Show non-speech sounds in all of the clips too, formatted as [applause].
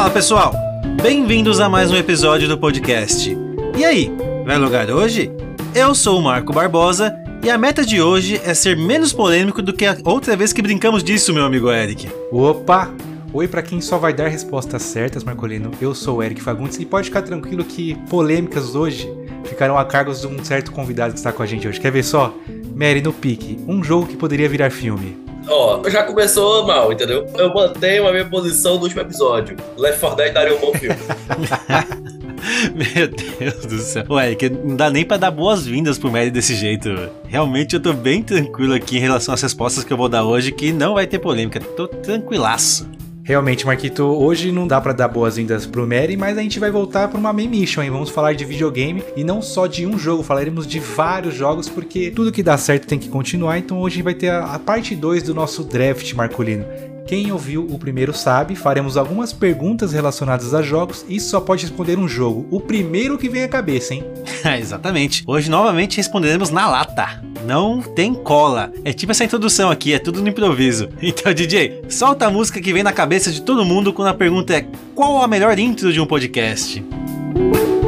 Fala pessoal, bem-vindos a mais um episódio do podcast. E aí, vai logar hoje? Eu sou o Marco Barbosa e a meta de hoje é ser menos polêmico do que a outra vez que brincamos disso, meu amigo Eric. Opa! Oi para quem só vai dar respostas certas, Marcolino. Eu sou o Eric Fagundes e pode ficar tranquilo que polêmicas hoje ficarão a cargo de um certo convidado que está com a gente hoje. Quer ver só? Mary no pique, um jogo que poderia virar filme. Ó, já começou mal, entendeu? Eu mantenho a minha posição do último episódio. Left 4 Dead daria um bom filme. [laughs] Meu Deus do céu. Ué, que não dá nem pra dar boas-vindas pro Mary desse jeito. Realmente eu tô bem tranquilo aqui em relação às respostas que eu vou dar hoje, que não vai ter polêmica. Tô tranquilaço. Realmente, Marquito, hoje não dá para dar boas-vindas pro Mary, mas a gente vai voltar para uma main mission, hein? Vamos falar de videogame e não só de um jogo, falaremos de vários jogos, porque tudo que dá certo tem que continuar, então hoje vai ter a, a parte 2 do nosso draft Marcolino. Quem ouviu o primeiro sabe, faremos algumas perguntas relacionadas a jogos e só pode responder um jogo. O primeiro que vem à cabeça, hein? [laughs] Exatamente. Hoje novamente responderemos na lata. Não tem cola. É tipo essa introdução aqui, é tudo no improviso. [laughs] Então, DJ, solta a música que vem na cabeça de todo mundo quando a pergunta é: qual a melhor intro de um podcast? aí,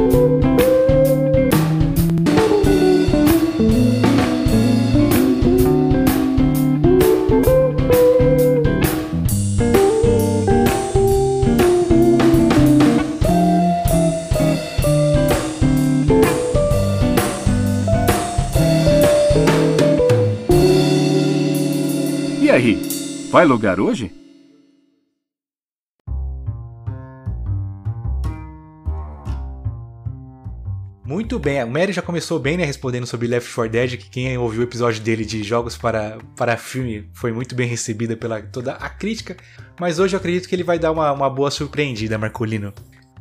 vai logar hoje? Muito bem, o Mary já começou bem, né, respondendo sobre Left 4 Dead, que quem ouviu o episódio dele de jogos para, para filme foi muito bem recebida pela toda a crítica, mas hoje eu acredito que ele vai dar uma, uma boa surpreendida, Marcolino.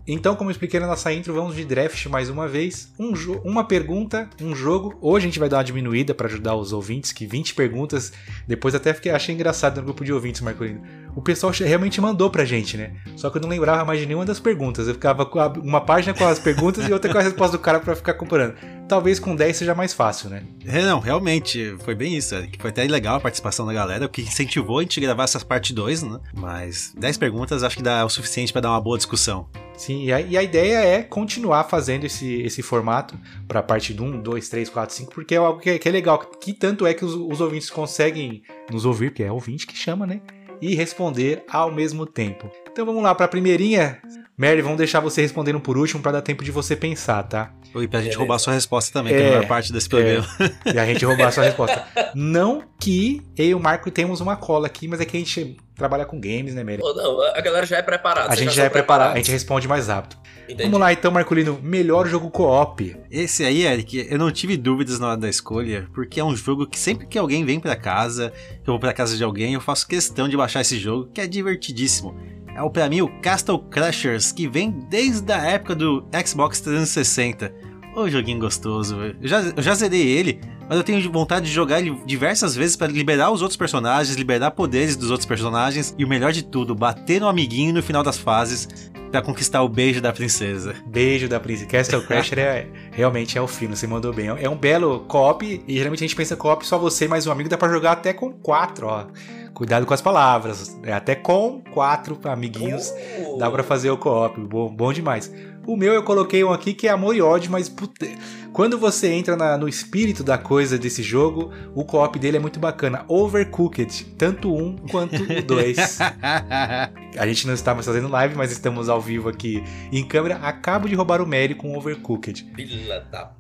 Então, como eu expliquei na nossa intro, vamos de draft mais uma vez. Um uma pergunta, um jogo. Hoje a gente vai dar uma diminuída para ajudar os ouvintes, que 20 perguntas. Depois até fiquei, achei engraçado no grupo de ouvintes, Marcolino. O pessoal realmente mandou pra gente, né? Só que eu não lembrava mais de nenhuma das perguntas. Eu ficava com uma página com as perguntas [laughs] e outra com a resposta do cara para ficar comparando. Talvez com 10 seja mais fácil, né? É, não, realmente, foi bem isso. Foi até legal a participação da galera, o que incentivou a gente gravar essas parte 2, né? Mas 10 perguntas acho que dá o suficiente para dar uma boa discussão. Sim, e a, e a, ideia é continuar fazendo esse, esse formato para a parte 1, 2, 3, 4, 5, porque é algo que é, que é legal, que tanto é que os, os, ouvintes conseguem nos ouvir, porque é ouvinte que chama, né? E responder ao mesmo tempo. Então vamos lá para a primeirinha. Mary, vamos deixar você respondendo por último para dar tempo de você pensar, tá? E pra gente roubar sua resposta também, é, que é a maior parte desse programa. É, e a gente roubar sua resposta. [laughs] Não que eu e o Marco temos uma cola aqui, mas é que a gente trabalha com games, né, Mary? Não, a galera já é preparada. A gente já, já é preparado, a gente responde mais rápido. Entendi. Vamos lá então, Marcolino, melhor jogo co-op. Esse aí, Eric, eu não tive dúvidas na hora da escolha, porque é um jogo que sempre que alguém vem para casa, eu vou para casa de alguém, eu faço questão de baixar esse jogo, que é divertidíssimo. É o para mim o Castle Crashers, que vem desde a época do Xbox 360 Ô, joguinho gostoso. Eu já, eu já zerei ele, mas eu tenho vontade de jogar ele diversas vezes para liberar os outros personagens, liberar poderes dos outros personagens e o melhor de tudo, bater no amiguinho no final das fases para conquistar o beijo da princesa. Beijo da princesa. Castle Crasher é, [laughs] realmente é o fino, você mandou bem. É um belo co-op e geralmente a gente pensa co-op só você mais um amigo, dá para jogar até com quatro, ó. Cuidado com as palavras. É até com quatro amiguinhos oh. dá para fazer o co-op. Bom, bom demais. O meu eu coloquei um aqui que é amor e ódio, mas puta, quando você entra na, no espírito da coisa desse jogo, o co-op dele é muito bacana. Overcooked, tanto um quanto o [laughs] dois. a gente não está mais fazendo live, mas estamos ao vivo aqui em câmera. Acabo de roubar o Mary com Overcooked.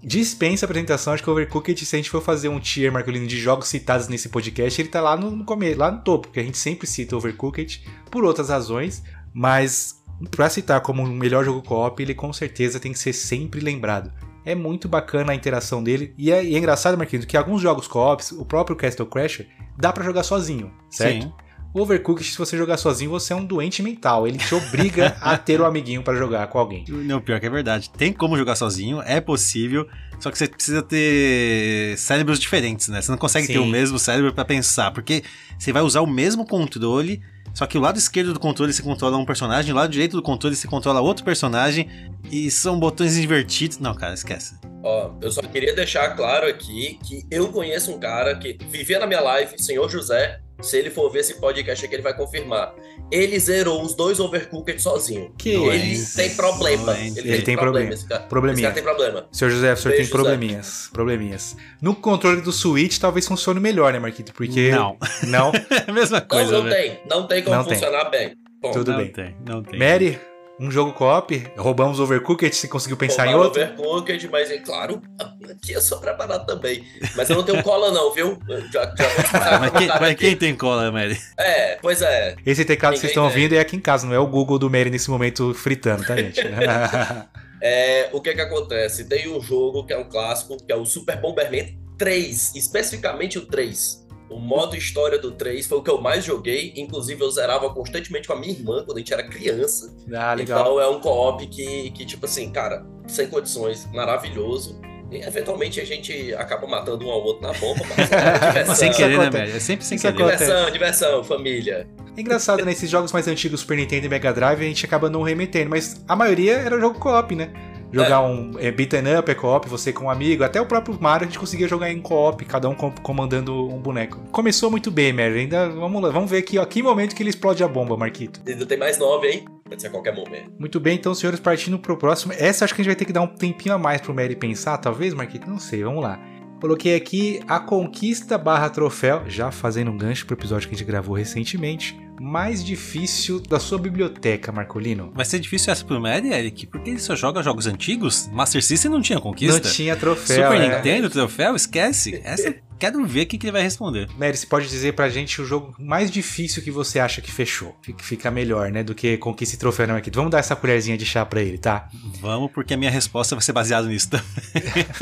Dispensa a apresentação, acho que Overcooked, se a gente for fazer um tier, Marcolino, de jogos citados nesse podcast, ele tá lá no, no começo, lá no topo, porque a gente sempre cita Overcooked por outras razões, mas para citar como o melhor jogo co-op, ele com certeza tem que ser sempre lembrado. É muito bacana a interação dele. E é, e é engraçado, Marquinhos, que alguns jogos co-ops, o próprio Castle Crasher, dá para jogar sozinho, certo? Sim. Overcooked, se você jogar sozinho, você é um doente mental. Ele te obriga [laughs] a ter um amiguinho para jogar com alguém. Não, pior que é verdade. Tem como jogar sozinho, é possível. Só que você precisa ter cérebros diferentes, né? Você não consegue Sim. ter o mesmo cérebro para pensar, porque você vai usar o mesmo controle só que o lado esquerdo do controle você controla um personagem, o lado direito do controle você controla outro personagem e são botões invertidos. Não, cara, esquece. Ó, eu só queria deixar claro aqui que eu conheço um cara que vivia na minha live, senhor José, Se ele for ver esse podcast aqui, ele vai confirmar. Ele zerou os dois Overcooked sozinho. Que ele isso. tem problema. Doente. Ele tem problema. Esse cara, Probleminha. esse cara tem problema. Senhor José, o senhor Beijo, tem probleminhas. Probleminhas. No controle do Switch talvez funcione melhor, né, Marquito? Porque. Não. Não? [laughs] É a mesma Não, coisa, não né? tem. Não tem como Não tem. funcionar bem. Bom, Tudo não bem. tem, não tem. Mary, um jogo co-op. Roubamos Overcooked, você conseguiu pensar em roubaram outro? Overcooked, mas é claro, [laughs] aqui eu sou preparado também. Mas eu não tenho cola, não, viu? Já, já [laughs] mas, quem, mas quem tem cola, Mary? É, pois é. Esse teclado que vocês estão Ninguém ouvindo é aqui em casa, não é o Google do Mary nesse momento fritando, tá, gente? [laughs] É, o que que acontece? Tem um jogo que é um clássico, que é o Super Bomberman 3, especificamente o 3. O modo história do 3 foi o que eu mais joguei, inclusive eu zerava constantemente com a minha irmã quando a gente era criança. ah, legal. Então é um co-op que, que, tipo assim, cara, sem condições, maravilhoso. E eventualmente a gente acaba matando um ao outro na bomba, mas é [laughs] diversão. Sem querer, né. Mary? É sempre sem querer. Diversão, diversão, família. É engraçado, né? Esses jogos mais antigos, Super Nintendo e Mega Drive, a gente acaba não remetendo, mas a maioria era jogo co-op, né? Jogar um é, beat'em up, é co-op, você com um amigo, até o próprio Mario a gente conseguia jogar em co-op, cada um com- comandando um boneco. Começou muito bem, Mary, ainda, vamos lá, vamos ver aqui, ó, que momento que ele explode a bomba, Marquito. Ainda tem mais nove, hein? Pode ser a qualquer momento. Muito bem, então, senhores, partindo pro próximo. Essa acho que a gente vai ter que dar um tempinho a mais pro Mary pensar, talvez, Marquito? Não sei, vamos lá. Coloquei aqui a conquista barra troféu, já fazendo um gancho pro episódio que a gente gravou recentemente. Mais difícil da sua biblioteca, Marcolino. Vai ser difícil essa pro Mary, Eric, porque ele só joga jogos antigos. Master System não tinha conquista. Não tinha troféu. Super é. Nintendo, troféu, esquece. Essa quero ver o que, que ele vai responder. Mary, você pode dizer pra gente o jogo mais difícil que você acha que fechou? Que fica melhor, né? Do que conquista e troféu, né, Marquito? Vamos dar essa colherzinha de chá pra ele, tá? Vamos, porque a minha resposta vai ser baseada nisso também.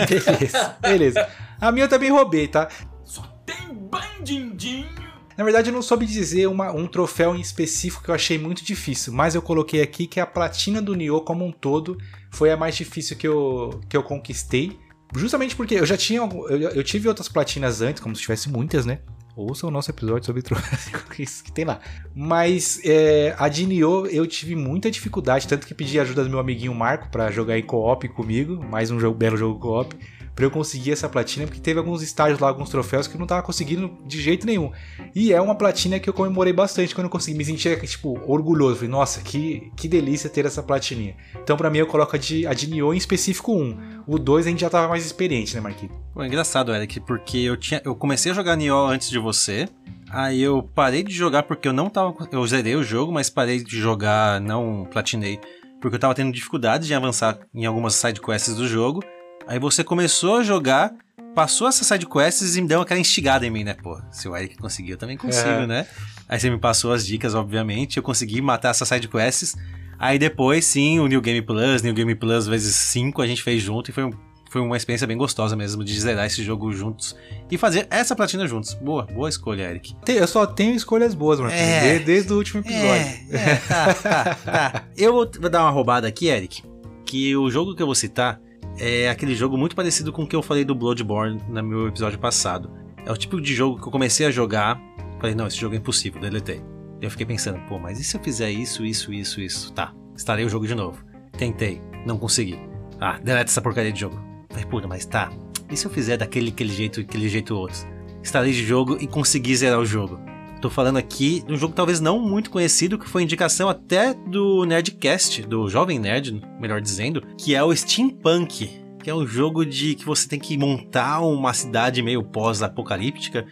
[laughs] Beleza, beleza. A minha eu também roubei, tá? Só tem bandidinho. Na verdade, eu não soube dizer uma- um troféu em específico que eu achei muito difícil, mas eu coloquei aqui que a platina do Nioh como um todo foi a mais difícil que eu, que eu conquistei. Justamente porque eu já tinha. Eu, eu tive outras platinas antes, como se tivesse muitas, né? Ouça o nosso episódio sobre [laughs] troféus que tem lá. Mas é, a de Nioh eu tive muita dificuldade, tanto que pedi ajuda do meu amiguinho Marco pra jogar em co-op comigo, mais um jogo, belo jogo co-op, pra eu conseguir essa platina, porque teve alguns estágios lá, alguns troféus que eu não tava conseguindo de jeito nenhum. E é uma platina que eu comemorei bastante quando eu consegui. Me sentia, tipo, orgulhoso. Falei, nossa, que, que delícia ter essa platininha. Então, pra mim, eu coloco a de, a de Nioh em específico 1. O 2 a gente já tava mais experiente, né, Marquinhos? Pô, é engraçado, Eric, porque eu tinha. Eu comecei a jogar Nioh antes de você. Aí eu parei de jogar porque eu não tava. Eu zerei o jogo, mas parei de jogar, não platinei. Porque eu tava tendo dificuldade de avançar em algumas sidequests do jogo. Aí você começou a jogar, passou essas sidequests e me deu aquela instigada em mim, né? Pô, se o Eric conseguiu, eu também consigo, É. né? Aí você me passou as dicas, obviamente. Eu consegui matar essas sidequests. Aí depois, sim, o New Game Plus, New Game Plus vezes 5 a gente fez junto e foi, um- foi uma experiência bem gostosa mesmo de zerar esse jogo juntos e fazer essa platina juntos. Boa, boa escolha, Eric. Eu só tenho escolhas boas, Marquinhos, É. de- desde o último episódio. É, é, tá, tá, tá. Eu vou dar uma roubada aqui, Eric, que o jogo que eu vou citar é aquele jogo muito parecido com o que eu falei do Bloodborne no meu episódio passado. É o tipo de jogo que eu comecei a jogar, falei, não, esse jogo é impossível, deletei. E eu fiquei pensando, pô, mas e se eu fizer isso, isso, isso, isso? Tá, instalei o jogo de novo. Tentei, não consegui. Ah, deleta essa porcaria de jogo. Falei, puta, mas tá, e se eu fizer daquele aquele jeito, aquele jeito outro? Instalei de jogo e consegui zerar o jogo. Tô falando aqui de um jogo talvez não muito conhecido, que foi indicação até do Nerdcast, do Jovem Nerd, melhor dizendo, que é o Steampunk, que é um jogo de que você tem que montar uma cidade meio pós-apocalíptica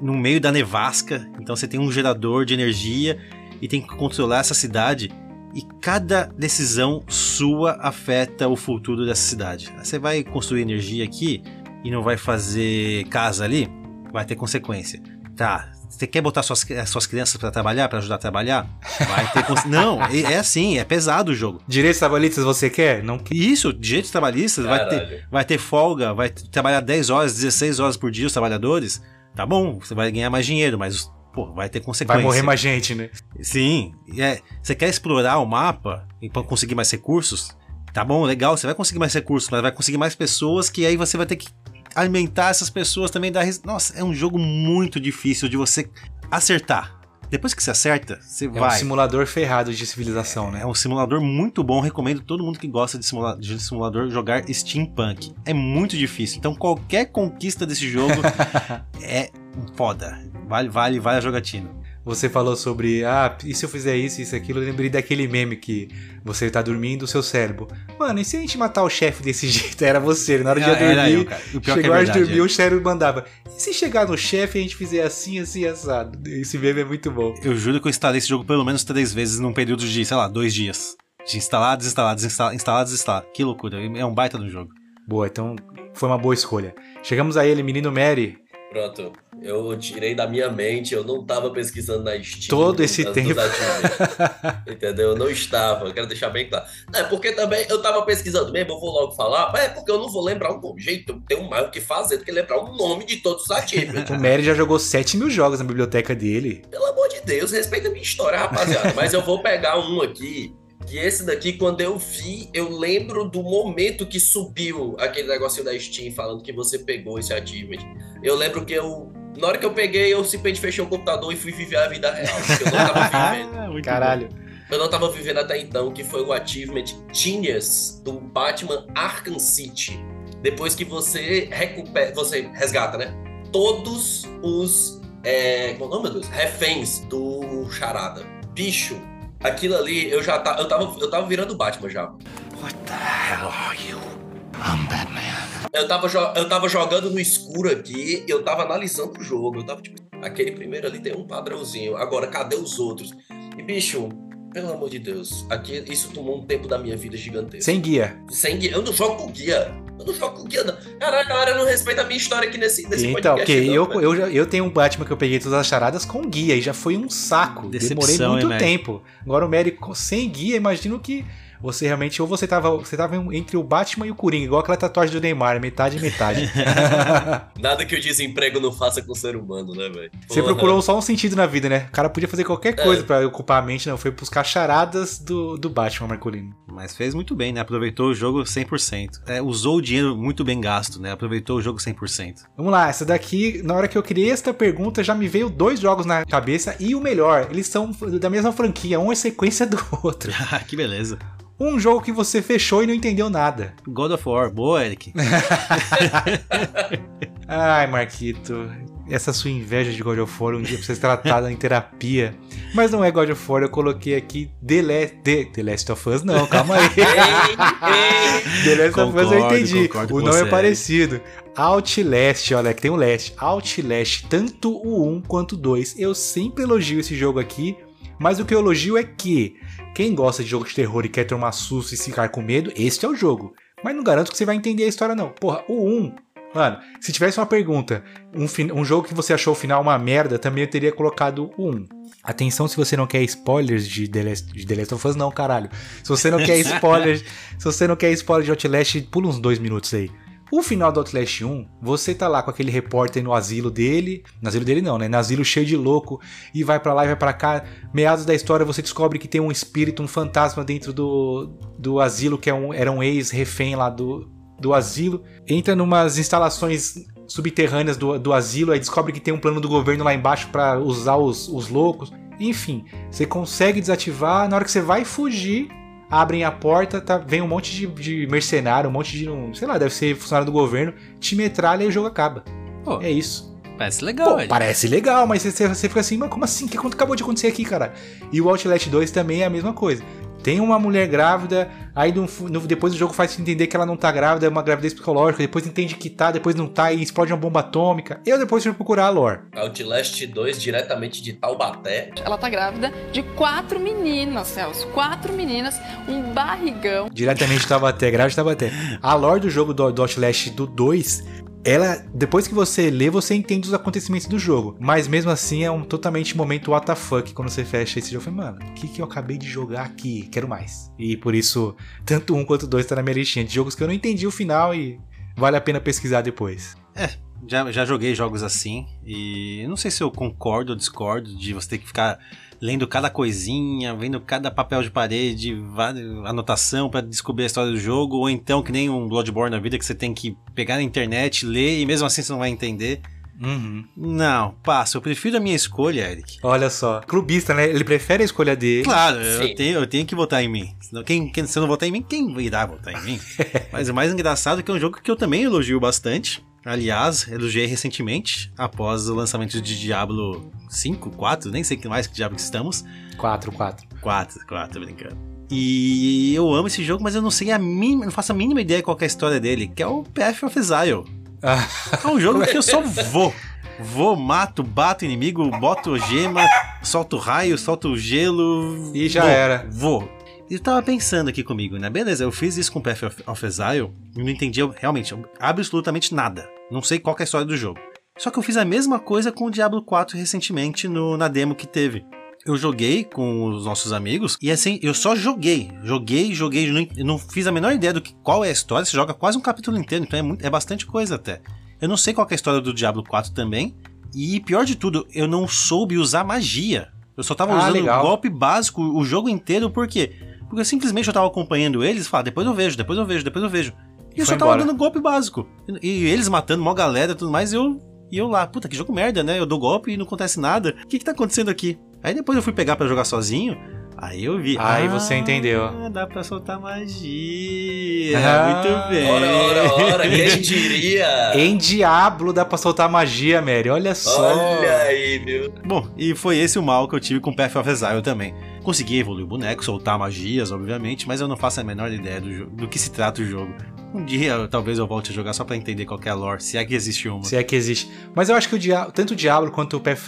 no meio da nevasca. Então você tem um gerador de energia e tem que controlar essa cidade. E cada decisão sua afeta o futuro dessa cidade. Você vai construir energia aqui e não vai fazer casa ali, vai ter consequência. Tá, você quer botar suas, suas crianças pra trabalhar, pra ajudar a trabalhar? Vai ter cons... [laughs] Não, é é assim, é pesado o jogo. Direitos trabalhistas você quer? Não quer? Isso, direitos trabalhistas, vai ter, vai ter folga, vai trabalhar 10 horas, 16 horas por dia os trabalhadores. Tá bom, você vai ganhar mais dinheiro, mas pô, vai ter consequência. Vai morrer mais gente, né? Sim, é, você quer explorar o mapa e pra conseguir mais recursos? Tá bom, legal, você vai conseguir mais recursos, mas vai conseguir mais pessoas que aí você vai ter que alimentar essas pessoas também. Dar res... Nossa, é um jogo muito difícil de você acertar. Depois que você acerta, você É um vai. simulador ferrado de civilização, né? É um simulador muito bom, recomendo todo mundo que gosta de, simula- de simulador jogar Steampunk. É muito difícil, então qualquer conquista desse jogo [laughs] é foda. Vale, vale, vale a jogatina. Você falou sobre, ah, e se eu fizer isso, isso, aquilo? Eu lembrei daquele meme que você tá dormindo, o seu cérebro. Mano, e se a gente matar o chefe desse [laughs] jeito? Era você, na hora de dormir, eu, cara. O pior é chegou a hora de verdade, dormir, é. o cérebro mandava. E se chegar no chefe e a gente fizer assim, assim, assado? Esse meme é muito bom. Eu juro que eu instalei esse jogo pelo menos três vezes num período de, sei lá, dois dias. De instalar, desinstalar, desinstalar, instalar, desinstalar. Que loucura. É um baita do jogo. Boa, então foi uma boa escolha. Chegamos a ele, menino Mary. Pronto. Eu tirei da minha mente, eu não tava pesquisando na Steam. Todo esse tempo. Entendeu? Eu não estava, eu quero deixar bem claro. É porque também eu tava pesquisando mesmo, eu vou logo falar, mas é porque eu não vou lembrar o nome. Gente, eu tenho mais o que fazer do que lembrar o nome de todos os achievements. [laughs] O Mary já jogou 7 mil jogos na biblioteca dele. Pelo amor de Deus, respeita a minha história, rapaziada. Mas eu vou pegar um aqui, que esse daqui, quando eu vi, eu lembro do momento que subiu aquele negocinho da Steam falando que você pegou esse achievement. Eu lembro que eu. Na hora que eu peguei, eu simplesmente fechei o computador e fui viver a vida real. Eu não tava [laughs] vivendo. Ah, muito Caralho. Eu não tava vivendo até então, que foi o achievement Genius do Batman Arkham City. Depois que você recupera. Você resgata, né? Todos os. É, como é o nome, meu Deus? Reféns do Charada. Bicho, aquilo ali, eu já tá, eu tava, eu tava virando Batman já. Eu tava, eu tava jogando no escuro aqui, eu tava analisando o jogo. Eu tava tipo, aquele primeiro ali tem um padrãozinho. Agora, cadê os outros? E, bicho, pelo amor de Deus, aqui isso tomou um tempo da minha vida gigantesco. Sem guia. Sem guia. Eu não jogo com guia. Eu não jogo com guia, não. Caralho, a galera não respeita a minha história aqui nesse, nesse Então, podcast. porque não, eu, eu, eu tenho um Batman que eu peguei todas as charadas com guia e já foi um saco. Decepção, Demorei muito hein, tempo. Agora o Mary com- sem guia, imagino que você realmente, ou você tava, você tava entre o Batman e o Coringa, igual aquela tatuagem do Neymar, metade e metade. [laughs] Nada que o desemprego não faça com o ser humano, né, velho? Você procurou só um sentido na vida, né? O cara podia fazer qualquer É. coisa pra ocupar a mente, não. Foi buscar charadas do, do Batman, Marcolino. Mas fez muito bem, né? Aproveitou o jogo 100%. É, usou o dinheiro muito bem gasto, né? Aproveitou o jogo 100%. Vamos lá, essa daqui, na hora que eu criei esta pergunta, já me veio dois jogos na cabeça e o melhor, eles são da mesma franquia, um é sequência do outro. [laughs] Ah, que beleza. Um jogo que você fechou e não entendeu nada. God of War, boa, Eric. [laughs] Ai, Marquito, essa sua inveja de God of War um dia pra ser tratada em terapia. Mas não é God of War, eu coloquei aqui The, La- The, The Last of Us, não, calma aí. [laughs] The Last of Us eu Concordo, entendi. concordo O nome é parecido. Outlast, olha, que tem um Last. Outlast, tanto o 1 quanto o 2. Eu sempre elogio esse jogo aqui, mas o que eu elogio é que quem gosta de jogo de terror e quer tomar susto e ficar com medo, este é o jogo. Mas não garanto que você vai entender a história, não. Porra, o 1. Mano, se tivesse uma pergunta, um, um jogo que você achou o final uma merda, também eu teria colocado o 1. Atenção se você não quer spoilers de The Last, de The Last of Us, não, caralho. Se você não quer [laughs] spoilers, se você não quer spoiler de Outlast, pula uns dois minutos aí. O final do Outlast 1, você tá lá com aquele repórter no asilo dele, no asilo dele não, né? No asilo cheio de louco, e vai pra lá e vai pra cá. Meados da história você descobre que tem um espírito, um fantasma dentro do, do asilo, que é um, era um ex-refém lá do, do asilo. Entra numas instalações subterrâneas do, do asilo, aí descobre que tem um plano do governo lá embaixo pra usar os, os loucos. Enfim, você consegue desativar, na hora que você vai fugir, abrem a porta, tá, vem um monte de, de mercenário, um monte de, um, sei lá, deve ser funcionário do governo, te metralha e o jogo acaba. Pô, É isso. parece legal, Pô, parece legal, mas você, você fica assim, mas como assim? O que acabou de acontecer aqui, cara? E o Outlast 2 também é a mesma coisa. Tem uma mulher grávida, aí no- no- depois o jogo faz você entender que ela não tá grávida, é uma gravidez psicológica, depois entende que tá, depois não tá, e explode uma bomba atômica. Eu depois fui procurar a lore. Outlast 2, diretamente de Taubaté. Ela tá grávida de quatro meninas, Celso. Quatro meninas, um barrigão. Diretamente de Taubaté, grávida de Taubaté. A lore do jogo do, do Outlast do 2, ela, depois que você lê, você entende os acontecimentos do jogo. Mas mesmo assim é um totalmente momento WTF quando você fecha esse jogo. Falei, mano, o que, que eu acabei de jogar aqui? Quero mais. E por isso, tanto um quanto dois tá na minha listinha de jogos que eu não entendi o final e vale a pena pesquisar depois. Já, já joguei jogos assim e não sei se eu concordo ou discordo de você ter que ficar lendo cada coisinha, vendo cada papel de parede, anotação pra descobrir a história do jogo, ou então que nem um Bloodborne na vida que você tem que pegar na internet, ler e mesmo assim você não vai entender. Uhum. Não, passa. Eu prefiro a minha escolha, Eric. Olha só, clubista, né? Ele prefere a escolha dele. Claro, eu tenho, eu tenho que votar em mim. Senão, quem, quem, se eu não votar em mim, quem irá votar em mim? [laughs] Mas o mais engraçado é que é um jogo que eu também elogio bastante. Aliás, elogiei recentemente, após o lançamento de Diablo 5, 4, nem sei que mais que Diablo que estamos. 4, 4. 4, 4, brincando. E eu amo esse jogo, mas eu não sei a mínima, não faço a mínima ideia qual é a história dele, que é o Path of Exile. Ah, É um jogo que eu só [laughs] vou. Vou, mato, bato inimigo, boto gema, solto raio, solto gelo. E já vou, era. Vou. Eu tava pensando aqui comigo, né? Beleza, eu fiz isso com Path of, of Exile e não entendi realmente absolutamente nada. Não sei qual é a história do jogo. Só que eu fiz a mesma coisa com o Diablo 4 recentemente no, na demo que teve. Eu joguei com os nossos amigos e assim, eu só joguei. Joguei, joguei, não, eu não fiz a menor ideia do que qual é a história. Você joga quase um capítulo inteiro, então é, muito, é bastante coisa até. Eu não sei qual é a história do Diablo 4 também. E pior de tudo, eu não soube usar magia. Eu só tava Ah, usando legal. golpe básico o jogo inteiro, por quê? Porque eu simplesmente eu tava acompanhando eles e falava, depois eu vejo, depois eu vejo, depois eu vejo. E eu Foi só tava embora. dando golpe básico. E, e eles matando mó galera e tudo mais, e eu, e eu lá, puta, que jogo merda, né? Eu dou golpe e não acontece nada. O que que tá acontecendo aqui? Aí depois eu fui pegar pra jogar sozinho, aí eu vi. Aí ah, você entendeu. Dá pra soltar magia. Ah, Muito bem. Ora, ora, ora, quem diria? [laughs] Em Diablo dá pra soltar magia, Mary. Olha só. Olha aí, meu. Bom, e foi esse o mal que eu tive com Path of Exile também. Consegui evoluir o boneco, soltar magias, obviamente, mas eu não faço a menor ideia do, do que se trata o jogo. Um dia, talvez eu volte a jogar só pra entender qual é a lore, se é que existe uma. Se é que existe. Mas eu acho que o Dia- tanto o Diablo quanto o Path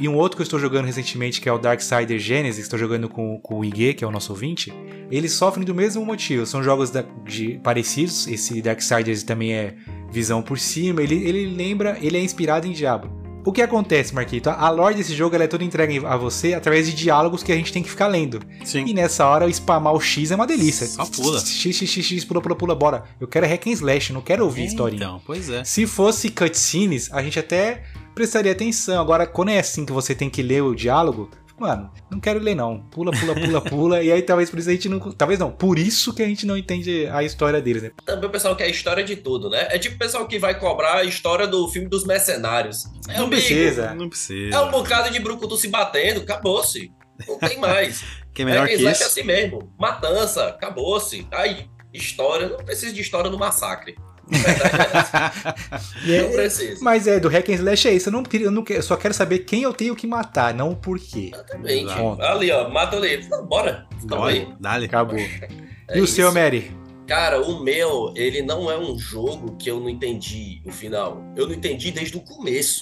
e um outro que eu estou jogando recentemente, que é o Darksider Genesis, estou jogando com, com o Ige, que é o nosso ouvinte, eles sofrem do mesmo motivo. São jogos da- de, parecidos. Esse Darksiders também é visão por cima. Ele, ele lembra, ele é inspirado em Diablo. O que acontece, Marquito? A lore desse jogo é toda entregue a você através de diálogos que a gente tem que ficar lendo. Sim. E nessa hora, spamar o X é uma delícia. Só pula. X, X, X, X, pula, pula, pula, bora. Eu quero hack and slash, não quero ouvir historinha. Então, pois é. Se fosse cutscenes, a gente até prestaria atenção. Agora, quando é assim que você tem que ler o diálogo, mano, não quero ler não. Pula, pula, pula, [laughs] pula. e aí talvez por isso a gente não. Talvez não, por isso que a gente não entende a história deles, né? Também o pessoal quer a história de tudo, né? É tipo o pessoal que vai cobrar a história do filme dos mercenários. É, Não amigo, precisa. Não precisa. É um bocado de brucutu se batendo, acabou-se. Não tem mais. [laughs] Que é melhor é, que isso. é assim mesmo. Matança, acabou-se. Aí, história, não precisa de história no massacre. É. [laughs] Não precisa. Mas é, do hack and slash é isso. Eu, não, eu, não eu só quero saber quem eu tenho que matar, não o porquê. Exatamente. Ali, ó, mata ali. Não, bora. Calma aí. Dale. Acabou. É e o isso. seu, Mary? Cara, o meu, ele não é um jogo que eu não entendi o final. Eu não entendi desde o começo.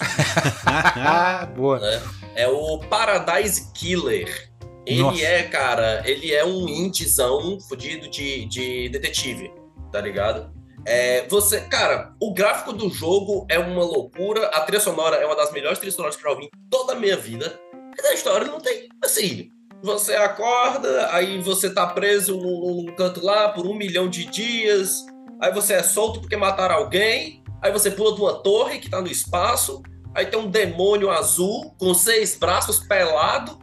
Ah, [laughs] boa. É o Paradise Killer. Ele Nossa. é, cara, ele é um indizão fudido de, de detetive, tá ligado? É, você, cara, o gráfico do jogo é uma loucura, a trilha sonora é uma das melhores trilhas sonoras que eu já ouvi em toda a minha vida. E na história não tem, assim, você acorda, aí você tá preso num, num canto lá por um milhão de dias, aí você é solto porque mataram alguém, aí você pula de uma torre que tá no espaço, aí tem um demônio azul com seis braços pelado,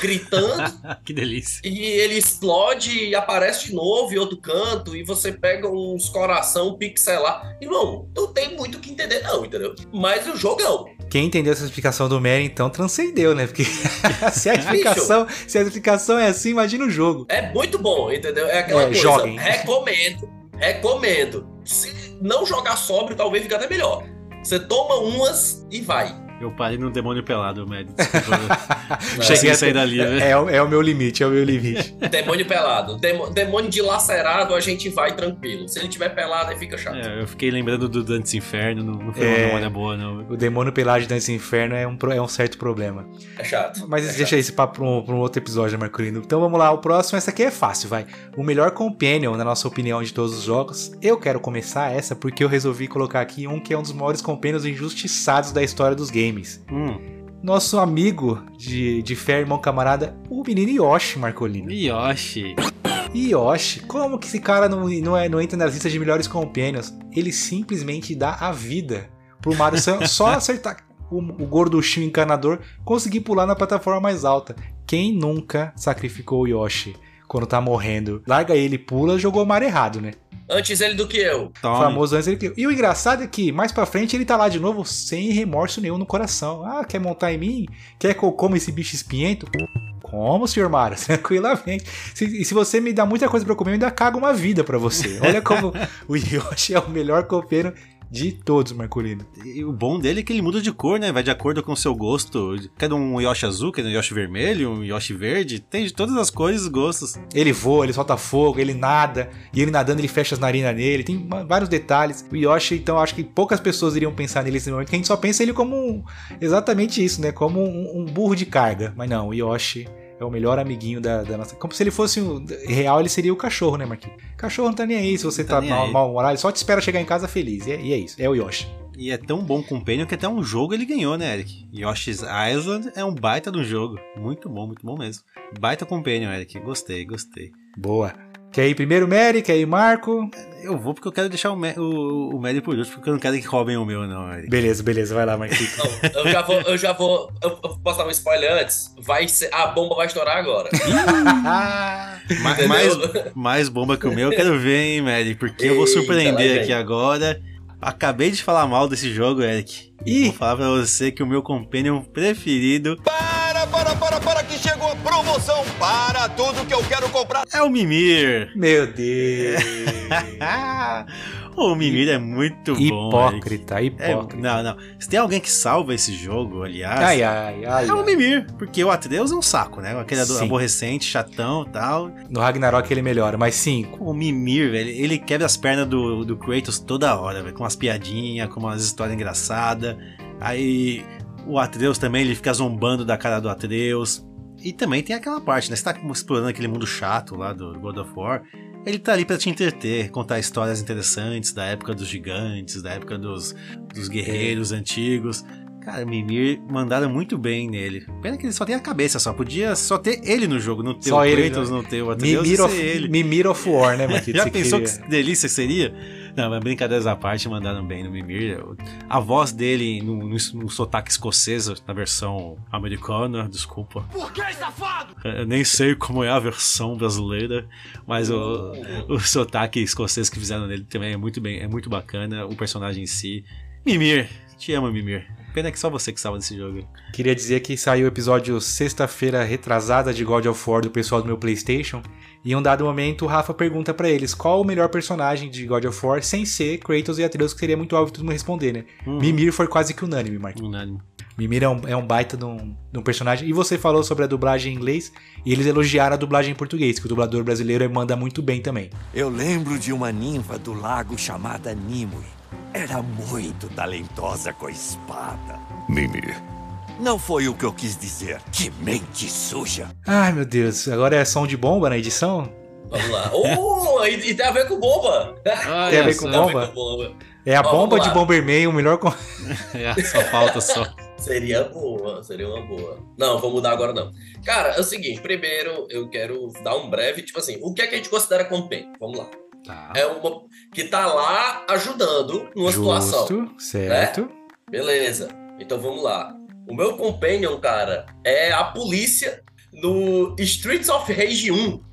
gritando, [laughs] que delícia. e ele explode e aparece de novo em outro canto, e você pega uns coração pixelar. Irmão, não tem muito o que entender, não, entendeu? Mas o jogão. Quem entendeu essa explicação do Mary, então, transcendeu, né? Porque [laughs] se a explicação, se a explicação é assim, imagina o jogo. É muito bom, entendeu? É aquela É, coisa. joguem. Recomendo. Recomendo. Se não jogar sóbrio, talvez fique até melhor. Você toma umas e vai. Eu parei no demônio pelado. [laughs] Não, Cheguei a até- sair dali, né? É, é o- é o meu limite, é o meu limite. [laughs] Demônio pelado. Demo- demônio dilacerado, a gente vai tranquilo. Se ele tiver pelado, aí fica chato. É, eu fiquei lembrando do Dantes Inferno, não, não foi É. uma memória boa, não. O demônio pelado desse inferno é um, é um certo problema. É chato. Mas é deixa esse papo pra um, pra um outro episódio, né, Marcolino? Então vamos lá, o próximo, essa aqui é fácil, vai. O melhor companion, na nossa opinião, de todos os jogos. Eu quero começar essa porque eu resolvi colocar aqui um que é um dos maiores companions injustiçados da história dos games. Hum, Nosso amigo de, de fé, irmão camarada, o menino Yoshi, Marcolino. Yoshi. Yoshi, como que esse cara não, não, é, não entra nas listas de melhores companions? Ele simplesmente dá a vida pro Mario só, [laughs] só acertar o, o gorduchinho encanador, conseguir pular na plataforma mais alta. Quem nunca sacrificou o Yoshi quando tá morrendo? Larga ele, pula, jogou o Mario errado, né? Antes ele do que eu. O Tome. famoso antes ele criou. E o engraçado é que mais pra frente ele tá lá de novo sem remorso nenhum no coração. Ah, quer montar em mim? Quer que eu coma esse bicho espinhento? Como, senhor Mario? [laughs] Tranquilamente. Se, e se você me dá muita coisa pra eu comer, eu ainda cago uma vida pra você. Olha como [laughs] o Yoshi é o melhor copeiro de todos, Marcolino. E o bom dele é que ele muda de cor, né? Vai de acordo com o seu gosto. Quer um Yoshi azul, quer um Yoshi vermelho, um Yoshi verde. Tem de todas as cores e gostos. Ele voa, ele solta fogo, ele nada. E ele nadando, ele fecha as narinas nele. Tem vários detalhes. O Yoshi, então, acho que poucas pessoas iriam pensar nele nesse momento. Que a gente só pensa ele como um- exatamente isso, né? Como um, um burro de carga. Mas não, o Yoshi é o melhor amiguinho da, da nossa. Como se ele fosse um. Real, ele seria o cachorro, né, Marquinhos? Cachorro não tá nem aí se você Tá tá, mal, aí. mal-humorado. Ele só te espera chegar em casa feliz. E é, e é isso. É o Yoshi. E é tão bom companion que até um jogo ele ganhou, né, Eric? Yoshi's Island é um baita do jogo. Muito bom, muito bom mesmo. Baita companion, Eric. Gostei, gostei. Boa. Quer ir primeiro, Mary? Quer ir, Marco? Eu vou porque eu quero deixar o, Ma- o, o Mary por último, porque eu não quero que roubem o meu, não, Eric. Beleza, beleza. Vai lá, Marquinhos. [laughs] Eu já vou, eu já vou. Eu, eu posso dar um spoiler antes? Vai ser, a bomba vai estourar agora. [laughs] [laughs] Mais, mais bomba que o meu, eu quero ver, hein, Mary? Porque eu vou surpreender aqui agora. Acabei de falar mal desse jogo, Eric. Ih. Vou falar pra você que o meu companion preferido Para, para, para, para que chegou a promoção para tudo que eu quero comprar. é o Mimir. Meu Deus. [laughs] o Mimir é muito bom, Eric. Hipócrita, É, hipócrita. não, não. Se tem alguém que salva esse jogo, aliás, Ai, ai, ai. é o. Mimir. Porque o Atreus é um saco, né? Aquele Sim. aborrecente, chatão e tal. No Ragnarok ele melhora, mas sim. O Mimir, velho, ele quebra as pernas do, do Kratos toda hora, velho. Com umas piadinhas, com umas histórias engraçadas. Aí o Atreus também, ele fica zombando da cara do Atreus. E também tem aquela parte, né? Você tá explorando aquele mundo chato lá do God of War. Ele tá ali pra te entreter, contar histórias interessantes da época dos gigantes, da época dos, dos guerreiros antigos. Cara, Mimir mandaram muito bem nele. Pena que ele só tem a cabeça só. Podia só ter ele no jogo, não ter Só o ele, Kratos, né? não ter o Atreus, Mimir of, ele. Mimir of War, né, [laughs] Marquinhos? Já pensou que delícia seria? Não, mas brincadeiras à parte, mandaram bem no Mimir. A voz dele no, no, no sotaque escocês, na versão americana, desculpa. Por que, safado? Eu nem sei como é a versão brasileira, mas o, o sotaque escocês que fizeram nele também é muito bem, é muito bacana, o personagem em si. Mimir, te amo, Mimir. Pena que só você que salva desse jogo. Queria dizer que saiu o episódio sexta-feira retrasada de God of War do pessoal do meu PlayStation. E em um dado momento o Rafa pergunta pra eles qual o melhor personagem de God of War sem ser Kratos e Atreus, que seria muito óbvio todo mundo responder, né? Hum. Mimir foi quase que unânime, Marquinhos. Unânime. Mimir é um, é um baita de um, de um personagem. E você falou sobre a dublagem em inglês, e eles elogiaram a dublagem em português, que o dublador brasileiro manda muito bem também. Eu lembro de uma ninfa do lago chamada Nimue. Era muito talentosa com a espada. Mimir. Não foi o que eu quis dizer. Que mente suja. Ai meu Deus, agora é som de bomba na edição? Vamos lá. Oh, [laughs] e, e tem a ver com bomba. Tem a ver com Tem a ver bomba? com bomba. É a Ó, bomba de. Bomberman, o melhor. con- [laughs] É, só falta só. Seria boa, seria uma boa. Não, vou mudar agora não. Cara, é o seguinte, primeiro eu quero dar um breve, tipo assim, o que é que a gente considera companion? Vamos lá. Tá. É uma que tá lá ajudando numa situação. Justo, certo. Beleza. Então vamos lá. O meu companion, cara, é a polícia no Streets of Rage 1.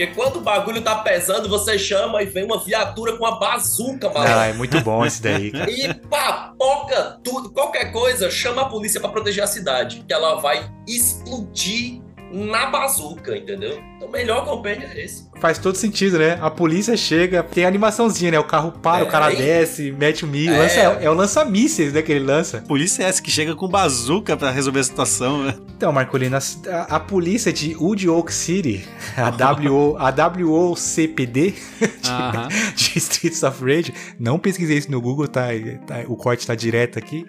Porque quando o bagulho tá pesando, você chama e vem uma viatura com uma bazuca, maluco. Ah, é muito bom esse daí, cara. E papoca tudo, qualquer coisa, chama a polícia pra proteger a cidade, que ela vai explodir na bazuca, entendeu? Então, o melhor compêndio é esse. Faz todo sentido, né? A polícia chega, tem a animaçãozinha, né? O carro para, É, o cara aí- desce, mete o milho, É. lança, é, o lança-mísseis, né? Que ele lança. Polícia é essa que chega com bazuca pra resolver a situação, né? Então, Marcolino, a, a polícia de Wood Oak City, a, WO, a WOCPD [laughs] Aham. de Streets of Rage, não pesquisei isso no Google, tá, tá- o corte tá direto aqui.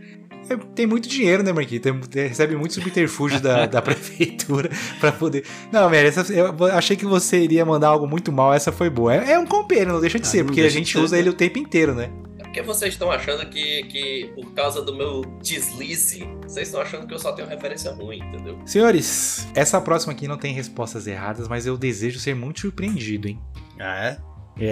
É, Tem muito dinheiro, né, Marquinhos? Tem- tem- recebe muito subterfúgio da, da [laughs] prefeitura pra poder. Não, Mary, essa, eu achei que você iria mandar algo muito mal, essa foi boa. É, é um companheiro, não deixa de Ah, ser, porque a gente usa ele o tempo inteiro, né? É porque vocês estão achando que, que, por causa do meu deslize, vocês estão achando que eu só tenho referência ruim, entendeu? Senhores, essa próxima aqui não tem respostas erradas, mas eu desejo ser muito surpreendido, hein? Ah, é?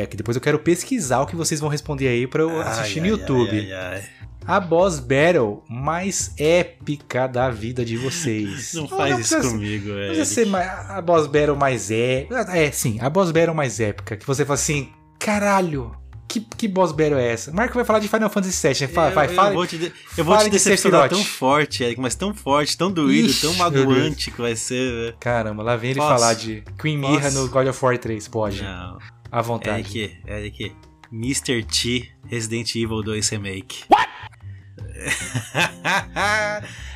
É, que depois eu quero pesquisar o que vocês vão responder aí pra eu assistir Ai, no ai, YouTube. ai, ai, ai. A boss battle mais épica da vida de vocês. Não faz isso precisa ser- comigo, Não velho. precisa ser mais- a boss battle mais é. É, sim, a boss battle mais épica. Que você fala assim, caralho, Que, que boss battle é essa? Marco vai falar de Final Fantasy VII. né? Fala, eu, vai, eu fala. vou te, de- eu vou te de decepcionar Sephiroth. tão forte, Eric, mas tão forte, tão doído, Ixi, tão magoante que vai ser, velho. Caramba, lá vem ele Posso? falar de Queen Mirra no God of War 3. Pode, Não. à vontade. Eric, Eric. Mr. T Resident Evil 2 Remake. What?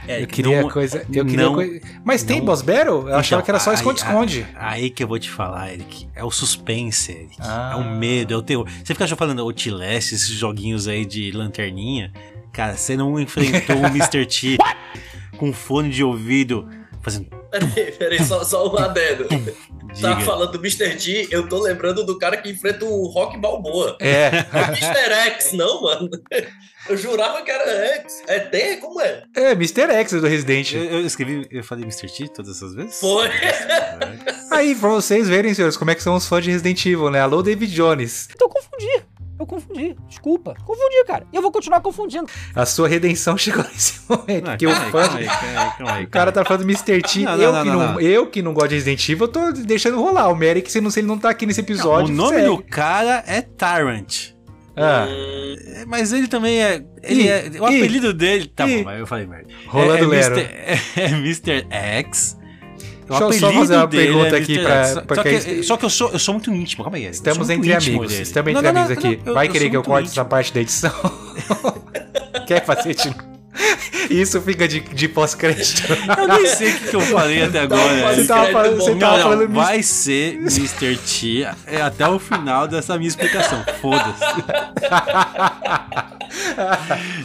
Eu queria coisa. Eu queria não- coisa. Mas tem não- boss battle? Eu achava Então, que era só aí- esconde-esconde. Aí que eu vou te falar, Eric. É o suspense, Eric. Ah. É o medo, é o terror. Você fica falando Outlast, esses joguinhos aí de lanterninha. Cara, você não enfrentou o [laughs] Mr. T com fone de ouvido fazendo. Peraí, peraí, só, só um adendo. Tava Diga. falando do Mr. T, eu tô lembrando do cara que enfrenta o Rock Balboa. É. [laughs] É Mr. X, não, mano. Eu jurava que era X. É T? Como é? É, Mr. X do Resident. Eu, eu escrevi, eu falei Mr. T todas essas vezes? Foi. Aí, pra vocês verem, senhores, como é que são os fãs de Resident Evil, né? Alô, David Jones. Então eu confundi. Eu confundi. Desculpa. Confundi, cara. E eu vou continuar confundindo. A sua redenção [laughs] chegou nesse momento. Não, calma aí, fã. calma aí, calma aí, calma aí, O cara tá falando Mr. T. Não, eu, não, que não, não, não. eu que não gosto de Resident Evil, eu tô deixando rolar. O Merrick, se, não, se ele não tá aqui nesse Não, episódio. o nome segue. do cara é Tyrant. Ah, É, Mas ele também é. Ele Ih, é o apelido dele. Tá ih. bom, mas eu falei merda. Rolando é, é Lero. Mr. [laughs] É, Mr. X. O Deixa eu só fazer uma dele pergunta é aqui pra- pra só, que, só que eu sou, eu sou muito íntimo, calma aí. Estamos entre amigos. dele. Estamos entre não, amigos não, aqui. não, Vai eu querer que eu corte íntimo. essa parte da edição? [laughs] Quer fazer de novo? Isso fica de, de pós-crédito. Eu nem sei o que, que eu falei até agora. Você tava falando, você tava não, falando vai ser Mr. T é até o final dessa minha explicação. Foda-se. [laughs]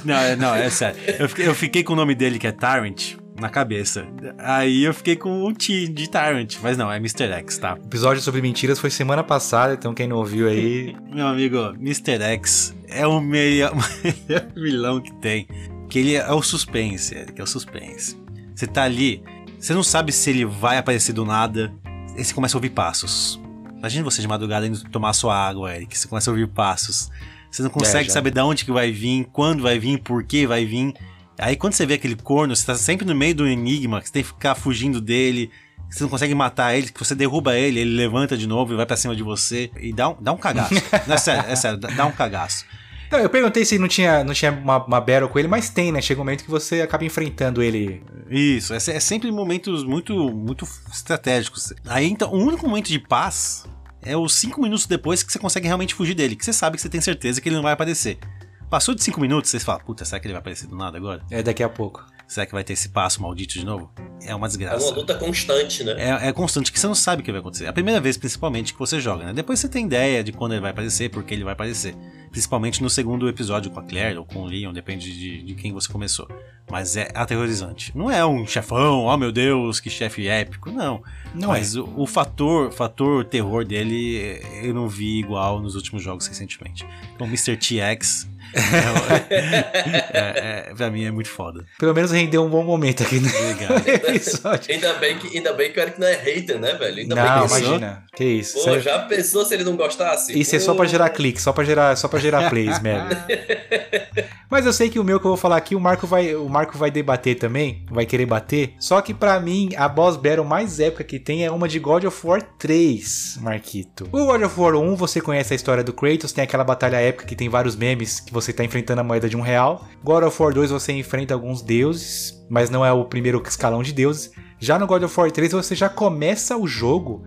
não, é- não, é sério. Eu fiquei, eu fiquei com o nome dele, que é Tyrant, na cabeça. Aí eu fiquei com o T de Tyrant. Mas não, é Mr. X, tá? O episódio sobre mentiras foi semana passada, então quem não ouviu aí. [laughs] Meu amigo, Mr. X é o melhor, [laughs] melhor vilão que tem. Que ele é o suspense, Eric, é o suspense. Você tá ali, você não sabe se ele vai aparecer do nada. Aí você começa a ouvir passos. Imagina você de madrugada indo tomar sua água, Eric. Você começa a ouvir passos. Você não consegue já. saber de onde que vai vir, quando vai vir, por que vai vir. Aí quando você vê aquele corno, você tá sempre no meio do enigma, que você tem que ficar fugindo dele. Você não consegue matar ele, que você derruba ele, ele levanta de novo e vai pra cima de você. E dá um, dá um cagaço. [laughs] Não, é sério, é sério, dá, um cagaço. Não, eu perguntei se não tinha, não tinha uma, uma battle com ele, mas tem, né? Chega um momento que você acaba enfrentando ele. Isso, é, é sempre momentos muito, muito estratégicos. Aí então, o único momento de paz é os cinco minutos depois que você consegue realmente fugir dele, que você sabe que você tem certeza que ele não vai aparecer. Passou de cinco minutos, você fala, puta, será que ele vai aparecer do nada agora? É daqui a pouco. Será que vai ter esse passo maldito de novo? É uma é desgraça. uma luta constante, né? É, é constante, que você não sabe o que vai acontecer. É a primeira vez, principalmente, que você joga, né? Depois você tem ideia de quando ele vai aparecer, por que ele vai aparecer. Principalmente no segundo episódio com a Claire ou com o Leon, depende de, de quem você começou. Mas é aterrorizante. Não é um chefão, oh meu Deus, que chefe épico, não. Não Mas o, o fator, fator terror dele eu não vi igual nos últimos jogos recentemente. Então, Mr. TX. É, [laughs] é, é, pra mim é muito foda. Pelo menos rendeu um bom momento aqui no [laughs] episódio. Ainda bem, que, ainda bem que o Eric não é hater, né, velho? Ainda Não, bem que imagina. Que isso. Pô, já pensou se ele não gostasse? Isso é só Pô, pra gerar clique, só pra gerar, só para gerar plays, [laughs] velho. Mas eu sei que o meu que eu vou falar aqui, o Marco vai, o Marco vai debater também, vai querer bater. Só que pra mim, a boss battle mais épica que tem é uma de God of War 3, Marquito. O God of War 1, você conhece a história do Kratos, tem aquela batalha épica que tem vários memes que você tá enfrentando a moeda de um real. God of War 2 você enfrenta alguns deuses, mas não é o primeiro escalão de deuses. Já no God of War 3 você já começa o jogo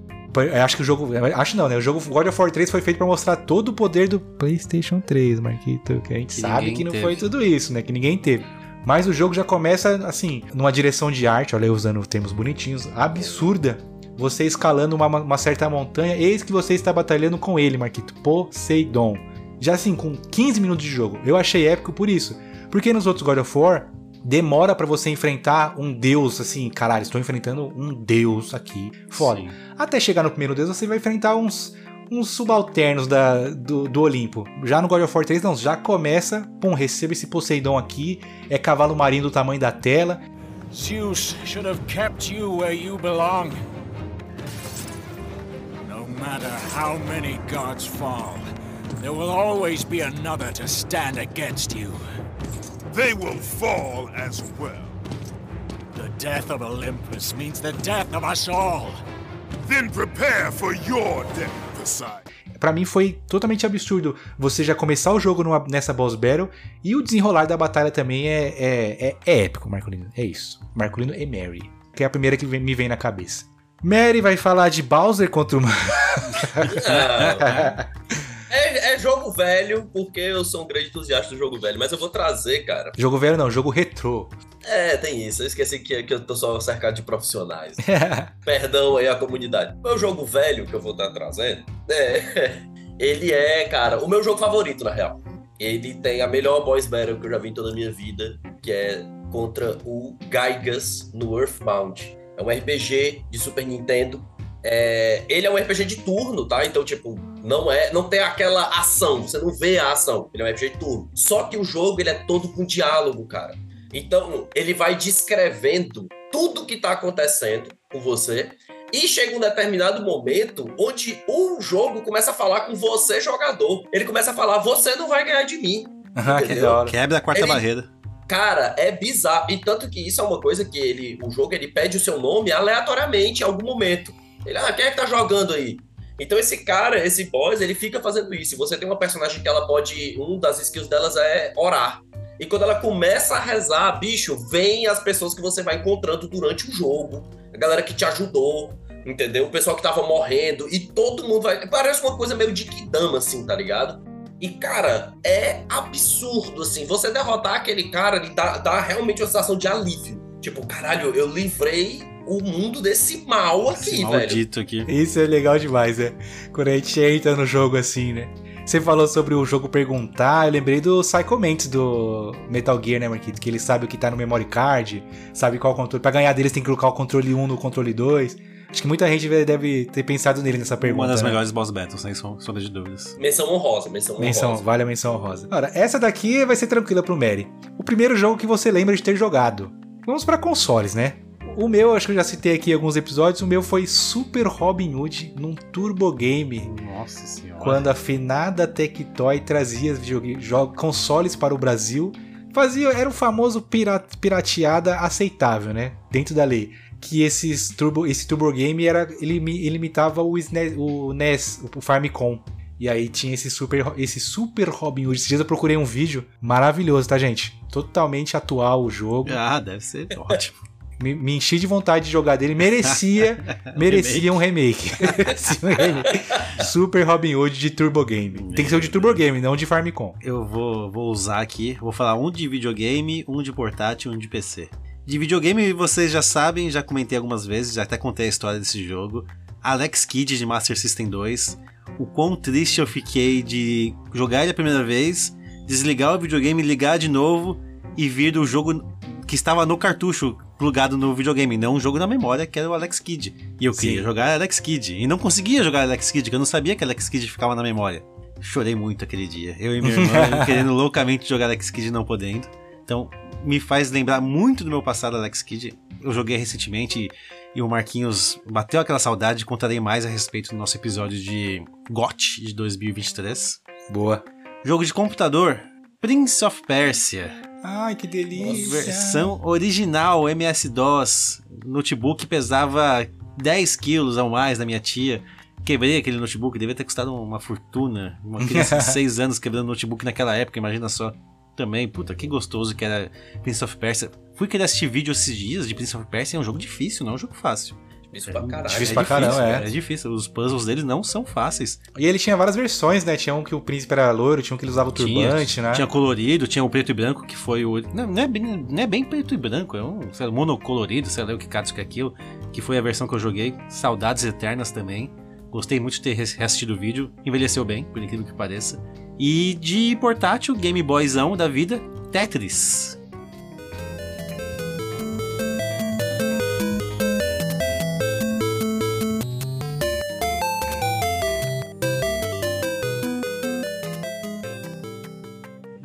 Acho que o jogo. Acho não, né? O jogo God of War 3 foi feito pra mostrar todo o poder do PlayStation 3, Marquito. Que a gente Que sabe que não teve. foi tudo isso, né? Que ninguém teve. Mas o jogo já começa, assim, numa direção de arte, olha, eu usando termos bonitinhos, absurda. Você escalando uma, uma certa montanha, eis que você está batalhando com ele, Marquito. Poseidon. Já assim, com 15 minutos de jogo. Eu achei épico por isso. Porque nos outros God of War, demora pra você enfrentar um deus, assim, caralho, estou enfrentando um deus aqui. Foda. Sim. Até chegar no primeiro deus, você vai enfrentar uns, uns subalternos da, do, do Olimpo. Já no God of War 3, não, já começa, pum, receba esse Poseidon aqui, é cavalo marinho do tamanho da tela. Zeus should have kept you where you belong. No matter how many gods fall, there will always be another to stand against you. They will fall as well. The death of Olympus means the death of us all. Then prepare for your death, Poseidon. Pra mim foi totalmente absurdo você já começar o jogo numa- nessa boss battle e o desenrolar da batalha também é, é, é, é épico, Marcolino. É isso. Marcolino e Mary. Que é a primeira que vem- me vem na cabeça. Mary vai falar de Bowser contra o. [laughs] É, é jogo velho, porque eu sou um grande entusiasta do jogo velho, mas eu vou trazer, cara. jogo velho não, jogo retrô. É, tem isso. Eu esqueci que, que eu tô só cercado de profissionais. [laughs] Perdão aí a comunidade. O meu jogo velho que eu vou estar trazendo, é, [laughs] ele é, cara, o meu jogo favorito, na real. Ele tem a melhor boss battle que eu já vi em toda a minha vida, que é contra o Gygas no Earthbound. É um RPG de Super Nintendo. É, ele é um RPG de turno, tá? Então, tipo, não é, não tem aquela ação, você não vê a ação. Ele é um RPG de turno. Só que o jogo ele é todo com diálogo, cara. Então, ele vai descrevendo tudo que tá acontecendo com você. E chega um determinado momento onde o jogo começa a falar com você, jogador. Ele começa a falar: você não vai ganhar de mim. Ah, [laughs] que da hora. Quebra a quarta Ele- barreira. Cara, é bizarro. E tanto que isso é uma coisa que ele, o jogo ele pede o seu nome aleatoriamente em algum momento. Ele, ah, quem é que tá jogando aí? Então esse cara, esse boss, ele fica fazendo isso. Você tem uma personagem que ela pode, um das skills delas é orar. E quando ela começa a rezar, bicho, vem as pessoas que você vai encontrando durante o jogo, a galera que te ajudou, entendeu? O pessoal que tava morrendo e todo mundo vai, parece uma coisa meio de Kidama assim, tá ligado? E, cara, é absurdo, assim. Você derrotar aquele cara, ele dá, dá realmente uma sensação de alívio. Tipo, caralho, eu livrei o mundo desse mal aqui, Esse velho. maldito aqui. Isso é legal demais, né? Quando a gente entra no jogo assim, né? Você falou sobre o jogo perguntar, eu lembrei do Psycho Mantis do Metal Gear, né, Marquito? Que ele sabe o que tá no memory card, sabe qual controle. Pra ganhar deles tem que colocar o controle 1 no controle 2. Acho que muita gente deve ter pensado nele nessa pergunta. Uma das né? melhores boss battles, sem som- sombra de dúvidas. Menção honrosa, menção honrosa. Menção, vale a menção rosa. Ora, essa daqui vai ser tranquila pro Mary. O primeiro jogo que você lembra de ter jogado. Vamos pra consoles, né? O meu, acho que eu já citei aqui em alguns episódios, o meu foi Super Robin Hood num Turbo Game. Nossa senhora. Quando a finada Tectoy trazia videogame- jo- consoles para o Brasil, fazia era o famoso pira- pirateada aceitável, né? Dentro da lei. Que esses turbo, esse Turbo Game era ele, ele imitava o, SNES, o NES, o Famicom. E aí tinha esse super, esse super Robin Hood. Esses dias eu procurei um vídeo maravilhoso, tá, gente? Totalmente atual o jogo. Ah, deve ser ótimo. Me, me enchi de vontade de jogar dele. Merecia, [laughs] merecia um remake. [laughs] Um remake. Super Robin Hood de Turbo Game. Tem que ser o de Turbo Game, não de Famicom. Eu vou, vou usar aqui, vou falar um de videogame, um de portátil um de PC. De videogame, vocês já sabem, já comentei algumas vezes, já até contei a história desse jogo. Alex Kidd de Master System 2. O quão triste eu fiquei de jogar ele a primeira vez, desligar o videogame, ligar de novo e vir do jogo que estava no cartucho plugado no videogame, não um jogo na memória que era o Alex Kidd. E eu queria Sim. jogar Alex Kidd e não conseguia jogar Alex Kidd, porque eu não sabia que Alex Kidd ficava na memória. Chorei muito aquele dia. Eu e minha irmã [laughs] querendo loucamente jogar Alex Kidd e não podendo. Então, me faz lembrar muito do meu passado Alex Kidd. Eu joguei recentemente e, e o Marquinhos bateu aquela saudade. Contarei mais a respeito no nosso episódio de GOT de 2023. Boa. Jogo de computador, Prince of Persia. Ai, que delícia. Versão original MS-DOS. Notebook pesava 10 quilos ou mais da minha tia. Quebrei aquele notebook, devia ter custado uma fortuna. Uma criança de [laughs] 6 anos quebrando notebook naquela época, imagina só. Também, puta, que gostoso que era Prince of Persia. Fui querer assistir vídeo esses dias de Prince of Persia, é um jogo difícil, não é um jogo fácil. Difícil pra caralho. Difícil pra caramba, é. É difícil, os puzzles deles não são fáceis. E ele tinha várias versões, né? Tinha um que o príncipe era loiro, tinha um que ele usava o turbante, tinha, né? Tinha colorido, tinha o preto e branco, que foi o. Não, não é, bem, não é bem preto e branco, é um sei lá, monocolorido, sei lá o que caso que é aquilo, que foi a versão que eu joguei. Saudades eternas também. Gostei muito de ter re- reassistido o vídeo. Envelheceu bem, por incrível que pareça. E de portátil, Game Boyzão da vida, Tetris.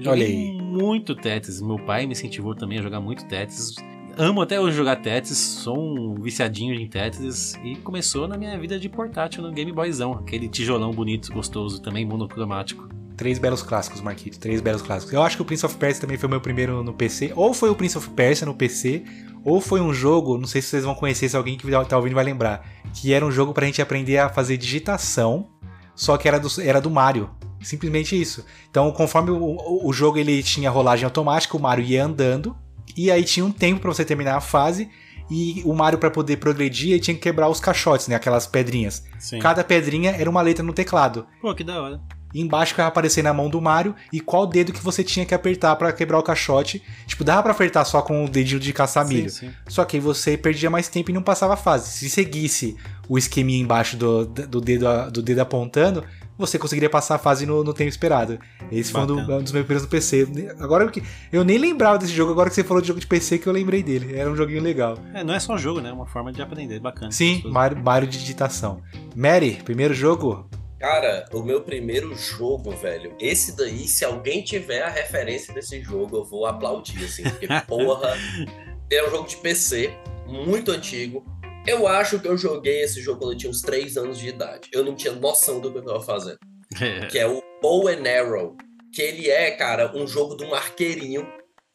Joguei muito Tetris. Meu pai me incentivou também a jogar muito Tetris. Amo até hoje jogar Tetris, sou um viciadinho em Tetris. E começou na minha vida de portátil no Game Boyzão. Aquele tijolão bonito, gostoso, também monocromático. Três belos clássicos, Marquito. Três belos clássicos. Eu acho que o Prince of Persia também foi o meu primeiro no PC. Ou foi o Prince of Persia no PC, ou foi um jogo, não sei se vocês vão conhecer, se alguém que tá ouvindo vai lembrar, que era um jogo pra gente aprender a fazer digitação só que era do, era do Mario. Simplesmente isso. Então, conforme o, o, jogo ele tinha rolagem automática, o Mario ia andando, e aí tinha um tempo para você terminar a fase, e o Mario, para poder progredir, ele tinha que quebrar os caixotes, né? Aquelas pedrinhas. Sim. Cada pedrinha era uma letra no teclado. Pô, que da hora. E embaixo que vai aparecer na mão do Mario e qual dedo que você tinha que apertar para quebrar o caixote. Tipo, dava pra apertar só com o dedinho de caçar milho. Sim, sim. Só que aí você perdia mais tempo e não passava a fase. Se seguisse o esqueminha embaixo do, do, dedo, do dedo apontando, você conseguiria passar a fase no, no tempo esperado. Esse foi um, do- um dos meus primeiros no PC. Agora que eu nem lembrava desse jogo, agora que você falou de jogo de PC que eu lembrei dele. Era um joguinho legal. É, não é só jogo, né? É uma forma de aprender. Bacana. Sim. Mario, Mario de digitação. Mary, primeiro jogo? Cara, o meu primeiro jogo, velho, esse daí, se alguém tiver a referência desse jogo, eu vou aplaudir, assim, porque, [laughs] porra, é um jogo de PC, muito antigo. Eu acho que eu joguei esse jogo quando eu tinha uns 3 anos de idade. Eu não tinha noção do que eu tava fazendo. Que é o Bow and Arrow. Que ele é, cara, um jogo de um arqueirinho.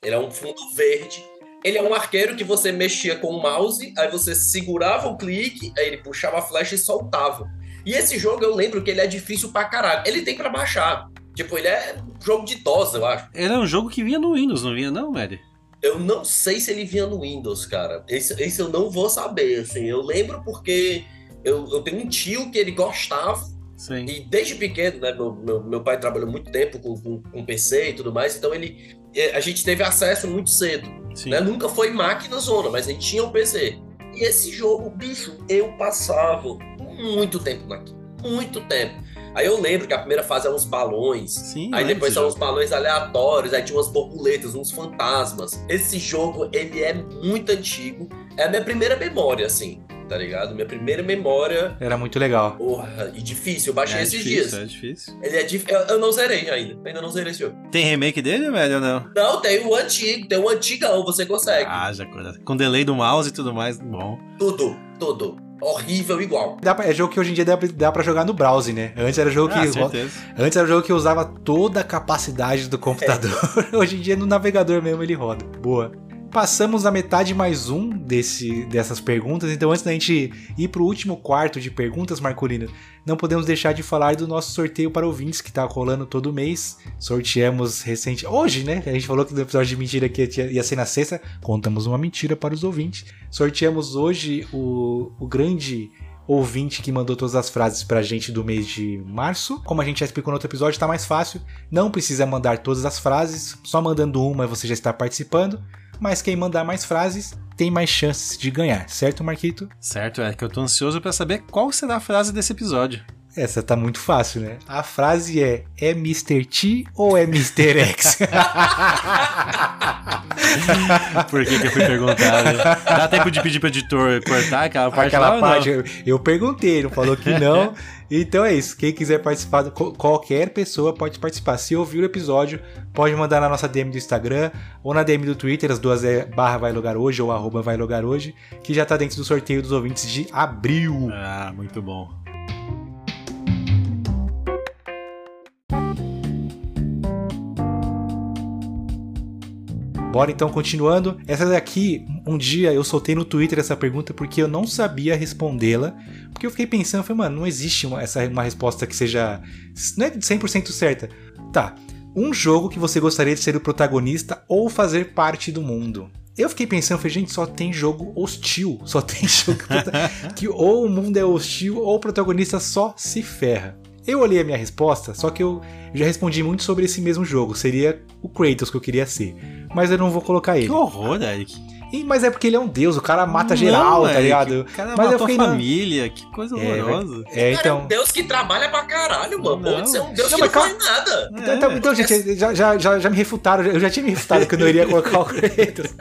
Ele é um fundo verde. Ele é um arqueiro que você mexia com o mouse, aí você segurava o clique, aí ele puxava a flecha e soltava. E esse jogo eu lembro que ele é difícil pra caralho. Ele tem pra baixar. Tipo, ele é um jogo de DOS, eu acho. Era um jogo que vinha no Windows, não vinha não, Mary? Eu não sei se ele vinha no Windows, cara. Esse, esse eu não vou saber, assim. Eu lembro porque eu, eu tenho um tio que ele gostava. Sim. E desde pequeno, né? Meu, meu, meu pai trabalhou muito tempo com, com, com PC e tudo mais. Então ele... eh, A gente teve acesso muito cedo. Né? Nunca foi máquina zona, mas a gente tinha um PC. E esse jogo, bicho, eu passava muito tempo naquilo. Muito tempo. Aí eu lembro que a primeira fase eram uns balões. Sim, Aí depois são uns balões aleatórios, aí tinha umas borboletas, uns fantasmas. Esse jogo, ele é muito antigo. É a minha primeira memória, assim, tá ligado? Minha primeira memória. Era muito legal. Porra, e difícil. Eu baixei É esses difícil, dias. é difícil. Ele é difícil. Eu, eu não zerei ainda. Ainda não zerei esse jogo. Tem remake dele, velho, ou não? Não, tem o antigo, tem o antigão, você consegue. Ah, já com delay do mouse e tudo mais, bom. Tudo, tudo. Horrível igual. Dá pra- é jogo que hoje em dia dá, pra- dá pra jogar no browser, né? Antes era jogo Ah, que. certeza. Antes era jogo que usava toda a capacidade do computador. [laughs] hoje em dia no navegador mesmo ele roda. Boa. Passamos a metade mais um desse, dessas perguntas, então antes da gente ir pro último quarto de perguntas, Marcolino, não podemos deixar de falar do nosso sorteio para ouvintes que tá rolando todo mês. Sorteamos recente. Hoje, né? A gente falou que no episódio de mentira que ia ser na sexta. Contamos uma mentira para os ouvintes. Sorteamos hoje o, o grande ouvinte que mandou todas as frases pra gente do mês de março. Como a gente já explicou no outro episódio, tá mais fácil. Não precisa mandar todas as frases, só mandando uma você já está participando. Mas quem mandar mais frases tem mais chances de ganhar, certo, Marquito? Certo, é que eu tô ansioso pra saber qual será a frase desse episódio. Essa tá muito fácil, né? A frase é: é Mr. T ou é Mr. X? [laughs] Por que, que eu fui perguntar? né? Dá tempo de pedir pro editor cortar aquela parte Aquela parte, eu, eu perguntei, não falou que não. [laughs] Então é isso. Quem quiser participar, qualquer pessoa pode participar. Se ouvir o episódio, pode mandar na nossa DM do Instagram ou na DM do Twitter, as duas é barra vai logar hoje ou arroba vai logar hoje, que já tá dentro do sorteio dos ouvintes de abril. Ah, muito bom. Bora então continuando. Essa daqui, um dia eu soltei no Twitter essa pergunta porque eu não sabia respondê-la. Porque eu fiquei pensando, falei, mano, não existe uma, essa, uma resposta que seja. Não é 100% certa. Tá. Um jogo que você gostaria de ser o protagonista ou fazer parte do mundo. Eu fiquei pensando, falei, gente, só tem jogo hostil. Só tem [laughs] jogo que, [laughs] que ou o mundo é hostil ou o protagonista só se ferra. Eu olhei a minha resposta, só que eu já respondi muito sobre esse mesmo jogo. Seria o Kratos que eu queria ser. Mas eu não vou colocar ele. Que horror, Eric. Ih, mas é porque ele é um deus, o cara mata Não, geral, tá Eric, ligado? O cara mas eu fiquei, não. família, que coisa É, horrorosa. É, Cara, é um então. Deus que trabalha pra caralho, mano. Não. Pode ser um Deus Não, que não faz nada. Então, então, então, gente, já, já, já, já me refutaram, eu já tinha me refutado que eu não iria colocar o Kratos.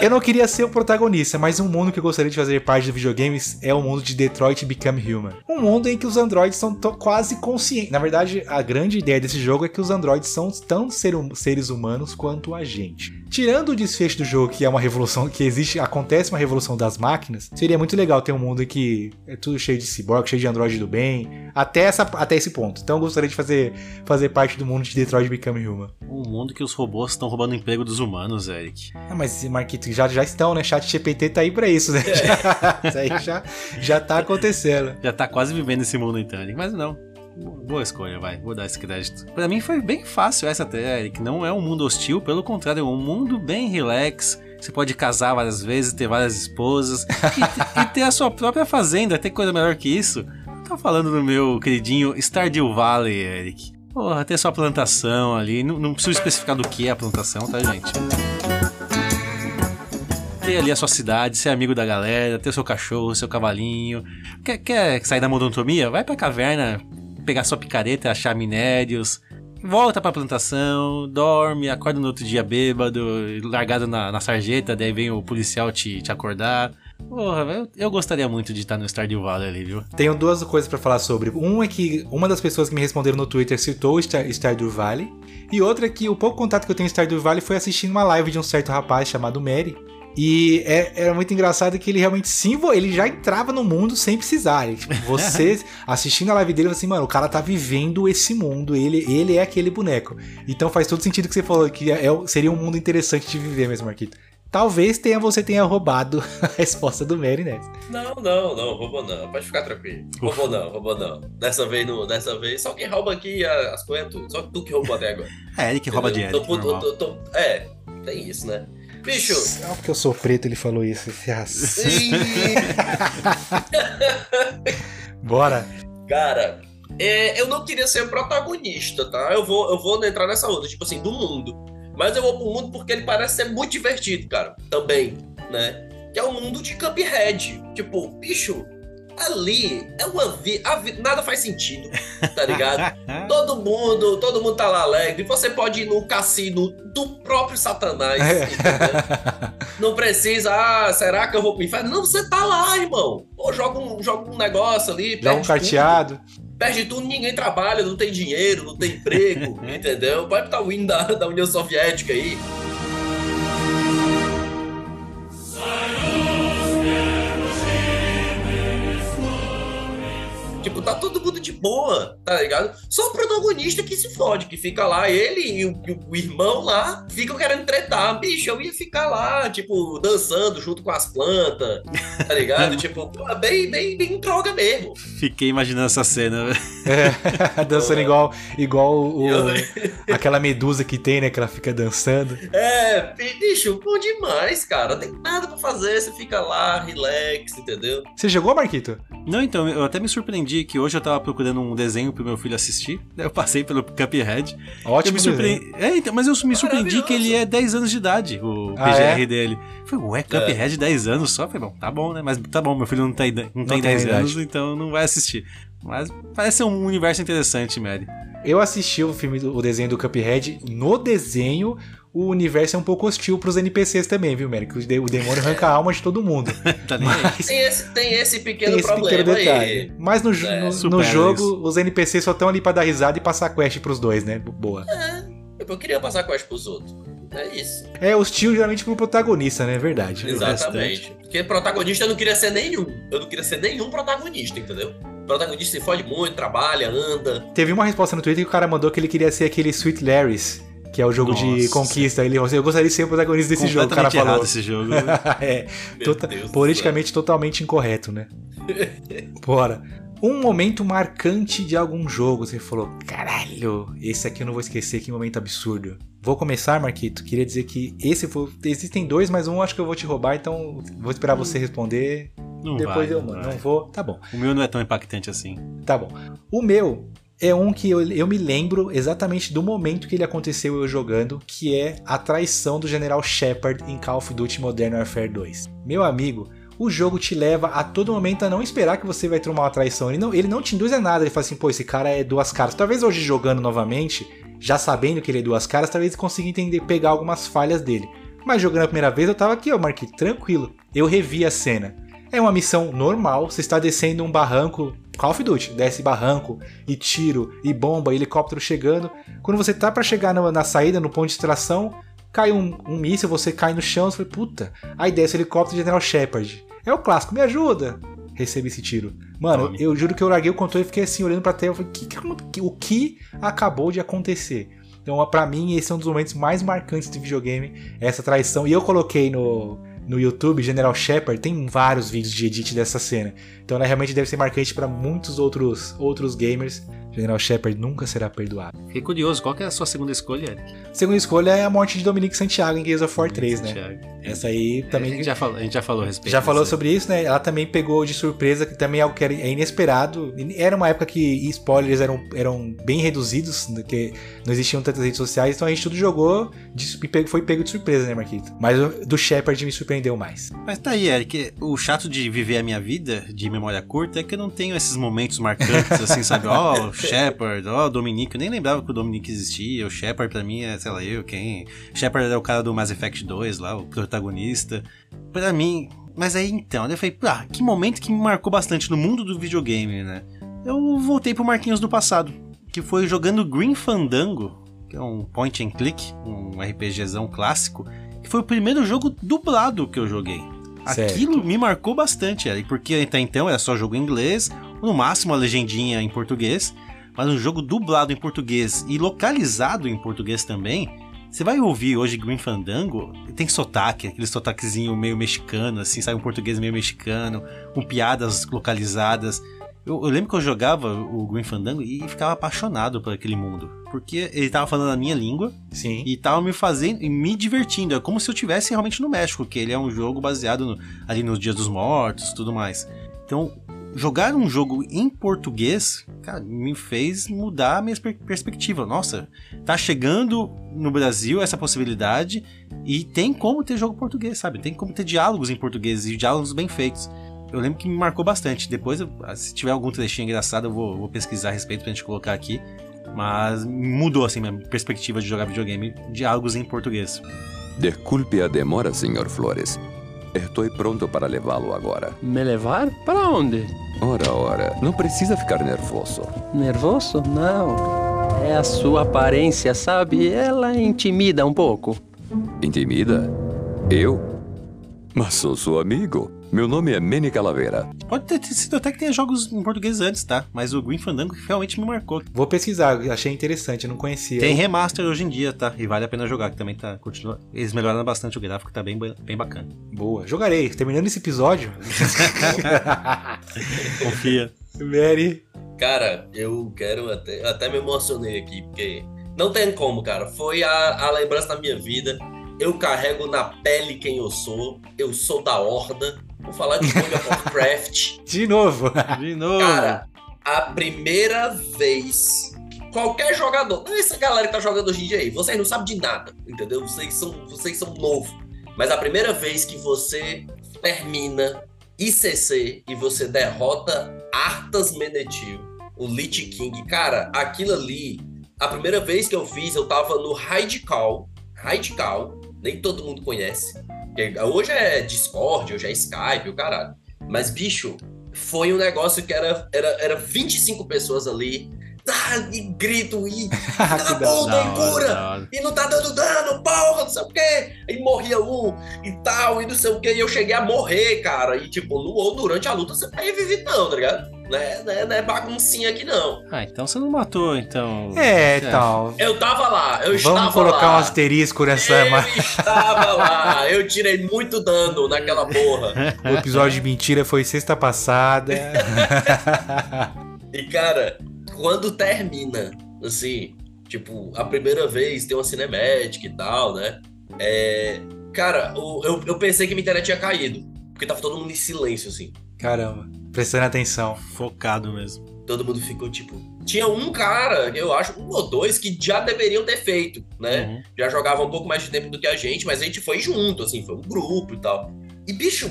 Eu não queria ser o protagonista, mas um mundo que eu gostaria de fazer parte dos videogames é o mundo de Detroit Become Human. Um mundo em que os androides são quase conscientes. Na verdade, a grande ideia desse jogo é que os androides são tão ser hum- seres humanos quanto a gente. Tirando o desfecho do jogo, que é uma revolução, que existe, acontece uma revolução das máquinas, seria muito legal ter um mundo que é tudo cheio de cyborg, cheio de android do bem, até, essa, até esse ponto. Então eu gostaria de fazer, fazer parte do mundo de Detroit Become Human. Um mundo que os robôs estão roubando o emprego dos humanos, Eric. Ah, mas Marquito, já, já estão, né? Chat GPT tá aí pra isso, né? Já, [laughs] isso aí já, já tá acontecendo. Já tá quase vivendo esse mundo então, Eric. Mas não, Boa escolha, vai. Vou dar esse crédito. Pra mim foi bem fácil essa até, Eric. Não é um mundo hostil, pelo contrário, é um mundo bem relax. Você pode casar várias vezes, ter várias esposas [laughs] e, e ter a sua própria fazenda. Tem coisa melhor que isso? Tô falando do meu queridinho Stardew Valley, Eric. Porra, ter sua plantação ali. Não, não preciso especificar do que é a plantação, tá, gente? ter ali a sua cidade, ser amigo da galera, ter seu cachorro, seu cavalinho. Quer, quer sair da monotonia? Vai pra caverna, pegar sua picareta, achar minérios, volta pra plantação, dorme, acorda no outro dia bêbado, largado na, na sarjeta, daí vem o policial te, te acordar. Porra, eu, eu gostaria muito de estar no Stardew Valley ali, viu? Tenho duas coisas para falar sobre. Um é que uma das pessoas que me responderam no Twitter citou o Star, Stardew Valley. E outra é que o pouco contato que eu tenho em Stardew Valley foi assistindo uma live de um certo rapaz chamado Mary. E é, era muito engraçado que ele realmente sim, ele já entrava no mundo sem precisar. Ele, tipo, [laughs] você assistindo a live dele, assim, mano, o cara tá vivendo esse mundo, ele, ele é aquele boneco. Então faz todo sentido que você falou que é, seria um mundo interessante de viver mesmo, Marquito. Talvez tenha, você tenha roubado [laughs] a resposta do Mary Ness. Não, não, não, roubou não. Pode ficar tranquilo. Roubou não, roubou não. Dessa vez não, dessa vez. Só quem rouba aqui as coisas é tu. Só tu que roubou até agora. É, ele que rouba tô, tô, tô, É, tem isso, né? Bicho. Só porque eu sou preto ele falou isso. Esse racista. [laughs] Bora. Cara, é, eu não queria ser protagonista, tá? Eu vou, eu vou entrar nessa onda, tipo assim, do mundo. Mas eu vou pro mundo porque ele parece ser muito divertido, cara. Também, né? Que é o mundo de Cuphead. Tipo, bicho, ali é uma vida. Vi... Nada faz sentido, tá ligado? [laughs] todo mundo, todo mundo tá lá alegre. Você pode ir no cassino do próprio Satanás. É. Não precisa, ah, será que eu vou pro inferno? Não, você tá lá, irmão. Pô, joga um, joga um negócio ali. Dá um carteado. Tudo. Perde tudo, ninguém trabalha, não tem dinheiro, não tem emprego, [laughs] entendeu? Pode botar o hino da, da União Soviética aí. Tipo, tá todo mundo de boa, tá ligado? Só o protagonista que se fode, que fica lá, ele e o, o irmão lá ficam querendo tretar. Bicho, eu ia ficar lá, tipo, dançando junto com as plantas, tá ligado? [laughs] tipo, bem, bem, bem droga mesmo. Fiquei imaginando essa cena, É, [laughs] dançando é. igual, igual o, aquela medusa que tem, né? Que ela fica dançando. É, bicho, bom demais, cara. Não tem nada pra fazer, você fica lá, relax, entendeu? Você jogou, Marquito? Não, então, eu até me surpreendi que hoje eu tava procurando um desenho pro meu filho assistir. eu passei pelo Cuphead. Ótimo. Eu me surpreendi. É, então, mas eu me surpreendi que ele é 10 anos de idade, o ah, PGR é? dele. Falei, ué, Cuphead é. 10 anos só? Falei, bom, tá bom, né? Mas tá bom, meu filho não tem, não, não tem 10 anos, então não vai assistir. Mas parece ser um universo interessante, Mary. Eu assisti o filme, o desenho do Cuphead. No desenho, o universo é um pouco hostil pros NPCs também, viu, Mérico? O demônio arranca a alma de todo mundo. [laughs] tá Mas... tem, esse, tem esse pequeno tem esse problema pequeno detalhe. Aí. Mas no, é, no, no jogo, isso. os NPCs só estão ali pra dar risada e passar quest pros dois, né? Boa. É, eu queria passar quest pros outros. É isso. É hostil geralmente pro protagonista, né? É verdade. Exatamente. Porque protagonista eu não queria ser nenhum. Eu não queria ser nenhum protagonista, entendeu? O protagonista se fode muito, trabalha, anda. Teve uma resposta no Twitter que o cara mandou que ele queria ser aquele Sweet Larrys que é o jogo Nossa. de conquista. Ele, eu gostaria de ser o protagonista desse jogo, o cara falou. esse jogo. [laughs] é, tota, politicamente totalmente incorreto, né? Bora. Um momento marcante de algum jogo, você falou, caralho, esse aqui eu não vou esquecer, que momento absurdo. Vou começar, Marquito. Queria dizer que esse foi. Existem dois, mas um acho que eu vou te roubar, então vou esperar você responder. Não Depois vai, eu mando. Não, não vou? Tá bom. O meu não é tão impactante assim. Tá bom. O meu é um que eu, eu me lembro exatamente do momento que ele aconteceu eu jogando, que é a traição do General Shepard em Call of Duty Modern Warfare 2. Meu amigo, o jogo te leva a todo momento a não esperar que você vai tomar uma traição. Ele não, ele não te induz a nada, ele fala assim, pô, esse cara é duas caras. Talvez hoje jogando novamente, já sabendo que ele é duas caras, talvez consiga entender, pegar algumas falhas dele. Mas jogando a primeira vez eu tava aqui, ó, Marquinhos, tranquilo. Eu revi a cena. É uma missão normal, você está descendo um barranco, Call of Duty, desce barranco e tiro e bomba, helicóptero chegando. Quando você tá para chegar na, na, saída, no ponto de extração, cai um, um míssil, você cai no chão, você fala, puta, aí desce o helicóptero de General Shepard. É o clássico, me ajuda! Recebe esse tiro. Mano, Tome. eu juro que eu larguei o controle e fiquei assim, olhando pra tela, eu falei, que, que- o que acabou de acontecer? Então, pra mim, esse é um dos momentos mais marcantes do videogame, essa traição. E eu coloquei no, no YouTube, General Shepard, tem vários vídeos de edit dessa cena. Então ela realmente deve ser marcante pra muitos outros, outros gamers. General Shepard nunca será perdoado. Fiquei curioso, qual que é a sua segunda escolha, Eric? Segunda escolha é a morte de Dominique Santiago em Gears of War 3, né? Santiago. Essa aí A também. gente já falou, a gente já falou a respeito. Já falou sobre isso, né? Ela também pegou de surpresa, que também é algo que é inesperado. Era uma época que spoilers eram, eram bem reduzidos, né, que não existiam tantas redes sociais, então a gente tudo jogou e foi pego de surpresa, né, Marquito? Mas o do Shepard me surpreendeu mais. Mas tá aí, Eric. O chato de viver a minha vida de memória curta é que eu não tenho esses momentos marcantes, assim, sabe? [laughs] Ó, o Shepard, ó, o Dominique. Eu nem lembrava que o Dominique existia. O Shepard pra mim é, sei lá, eu, quem. Shepard é o cara do Mass Effect 2 lá, o protagonista. Pra mim. Mas aí então, eu falei, ah, que momento que me marcou bastante no mundo do videogame, né? Eu voltei pro Marquinhos do passado, que foi jogando Green Fandango, que é um point and click, um RPGzão clássico, que foi o primeiro jogo dublado que eu joguei. Certo. Aquilo me marcou bastante, Eric, porque até então era só jogo em inglês, no máximo a legendinha em português, mas um jogo dublado em português e localizado em português também. Você vai ouvir hoje Green Fandango, tem sotaque, aquele sotaquezinho meio mexicano, assim, sabe? Um português meio mexicano, com piadas localizadas. Eu, eu lembro que eu jogava o Green Fandango e ficava apaixonado por aquele mundo. Porque ele tava falando a minha língua Sim. e tava me fazendo e me divertindo. É como se eu estivesse realmente no México, que ele é um jogo baseado no- ali nos Dias dos Mortos tudo mais. Então, jogar um jogo em português, cara, me fez mudar a minha per- perspectiva. Nossa, tá chegando no Brasil essa possibilidade e tem como ter jogo português, sabe? Tem como ter diálogos em português e diálogos bem feitos. Eu lembro que me marcou bastante. Depois, eu- se tiver algum trechinho engraçado, eu vou, vou pesquisar a respeito pra gente colocar aqui. Mas mudou assim minha perspectiva de jogar videogame, diálogos em português. Desculpe a demora, Sr. Flores. Estou pronto para levá-lo agora. Me levar? Para onde? Ora, ora, não precisa ficar nervoso. Nervoso? Não. É a sua aparência, sabe? Ela intimida um pouco. Intimida? Eu? Mas sou seu amigo. Meu nome é Manny Calavera. Pode ter sido até que tenha jogos em português antes, tá? Mas o Green Fandango realmente me marcou. Vou pesquisar, achei interessante, não conhecia. Tem remaster hoje em dia, tá? E vale a pena jogar, que também tá. Continua. Eles melhoraram bastante o gráfico, tá bem, bem bacana. Boa, jogarei. Terminando esse episódio. [laughs] Confia. Mary. Cara, eu quero até. Até me emocionei aqui, porque não tem como, cara. Foi a, a lembrança da minha vida. Eu carrego na pele quem eu sou. Eu sou da Horda. Vou falar de World of Warcraft. [laughs] De novo. De novo. Cara, a primeira vez. Qualquer jogador, não é essa galera que tá jogando hoje em dia aí, vocês não sabem de nada, entendeu? Vocês são, vocês são novos. Mas a primeira vez que você termina ICC e você derrota Arthas Menethil, o Lich King, cara, aquilo ali, a primeira vez que eu fiz, eu tava no Radical, Radical, nem todo mundo conhece. Hoje é Discord, hoje é Skype, o caralho. Mas, bicho, foi um negócio que era, era, era 25 pessoas ali. E grito, e da puta, e cura! E não tá dando dano, porra, não sei o quê. E morria um e tal, e não sei o quê. E eu cheguei a morrer, cara. E tipo, no, ou durante a luta você tá revivido, não, tá ligado? Não é, não é, não é baguncinha aqui, não. Ah, então você não matou, então. É, chefe. tal. Eu tava lá, eu estava Vamos colocar lá. um asterisco nessa. Eu estava lá, [laughs] eu tirei muito dano naquela porra. O episódio de mentira foi sexta passada. [laughs] E cara, quando termina, assim, tipo, a primeira vez tem uma cinemática e tal, né? É, cara, eu, eu pensei que minha internet tinha caído. Porque tava todo mundo em silêncio, assim. Caramba, prestando atenção. Focado mesmo. Todo mundo ficou tipo. Tinha um cara, eu acho, um ou dois, que já deveriam ter feito, né? Uhum. Já jogava um pouco mais de tempo do que a gente, mas a gente foi junto, assim, foi um grupo e tal. E, bicho,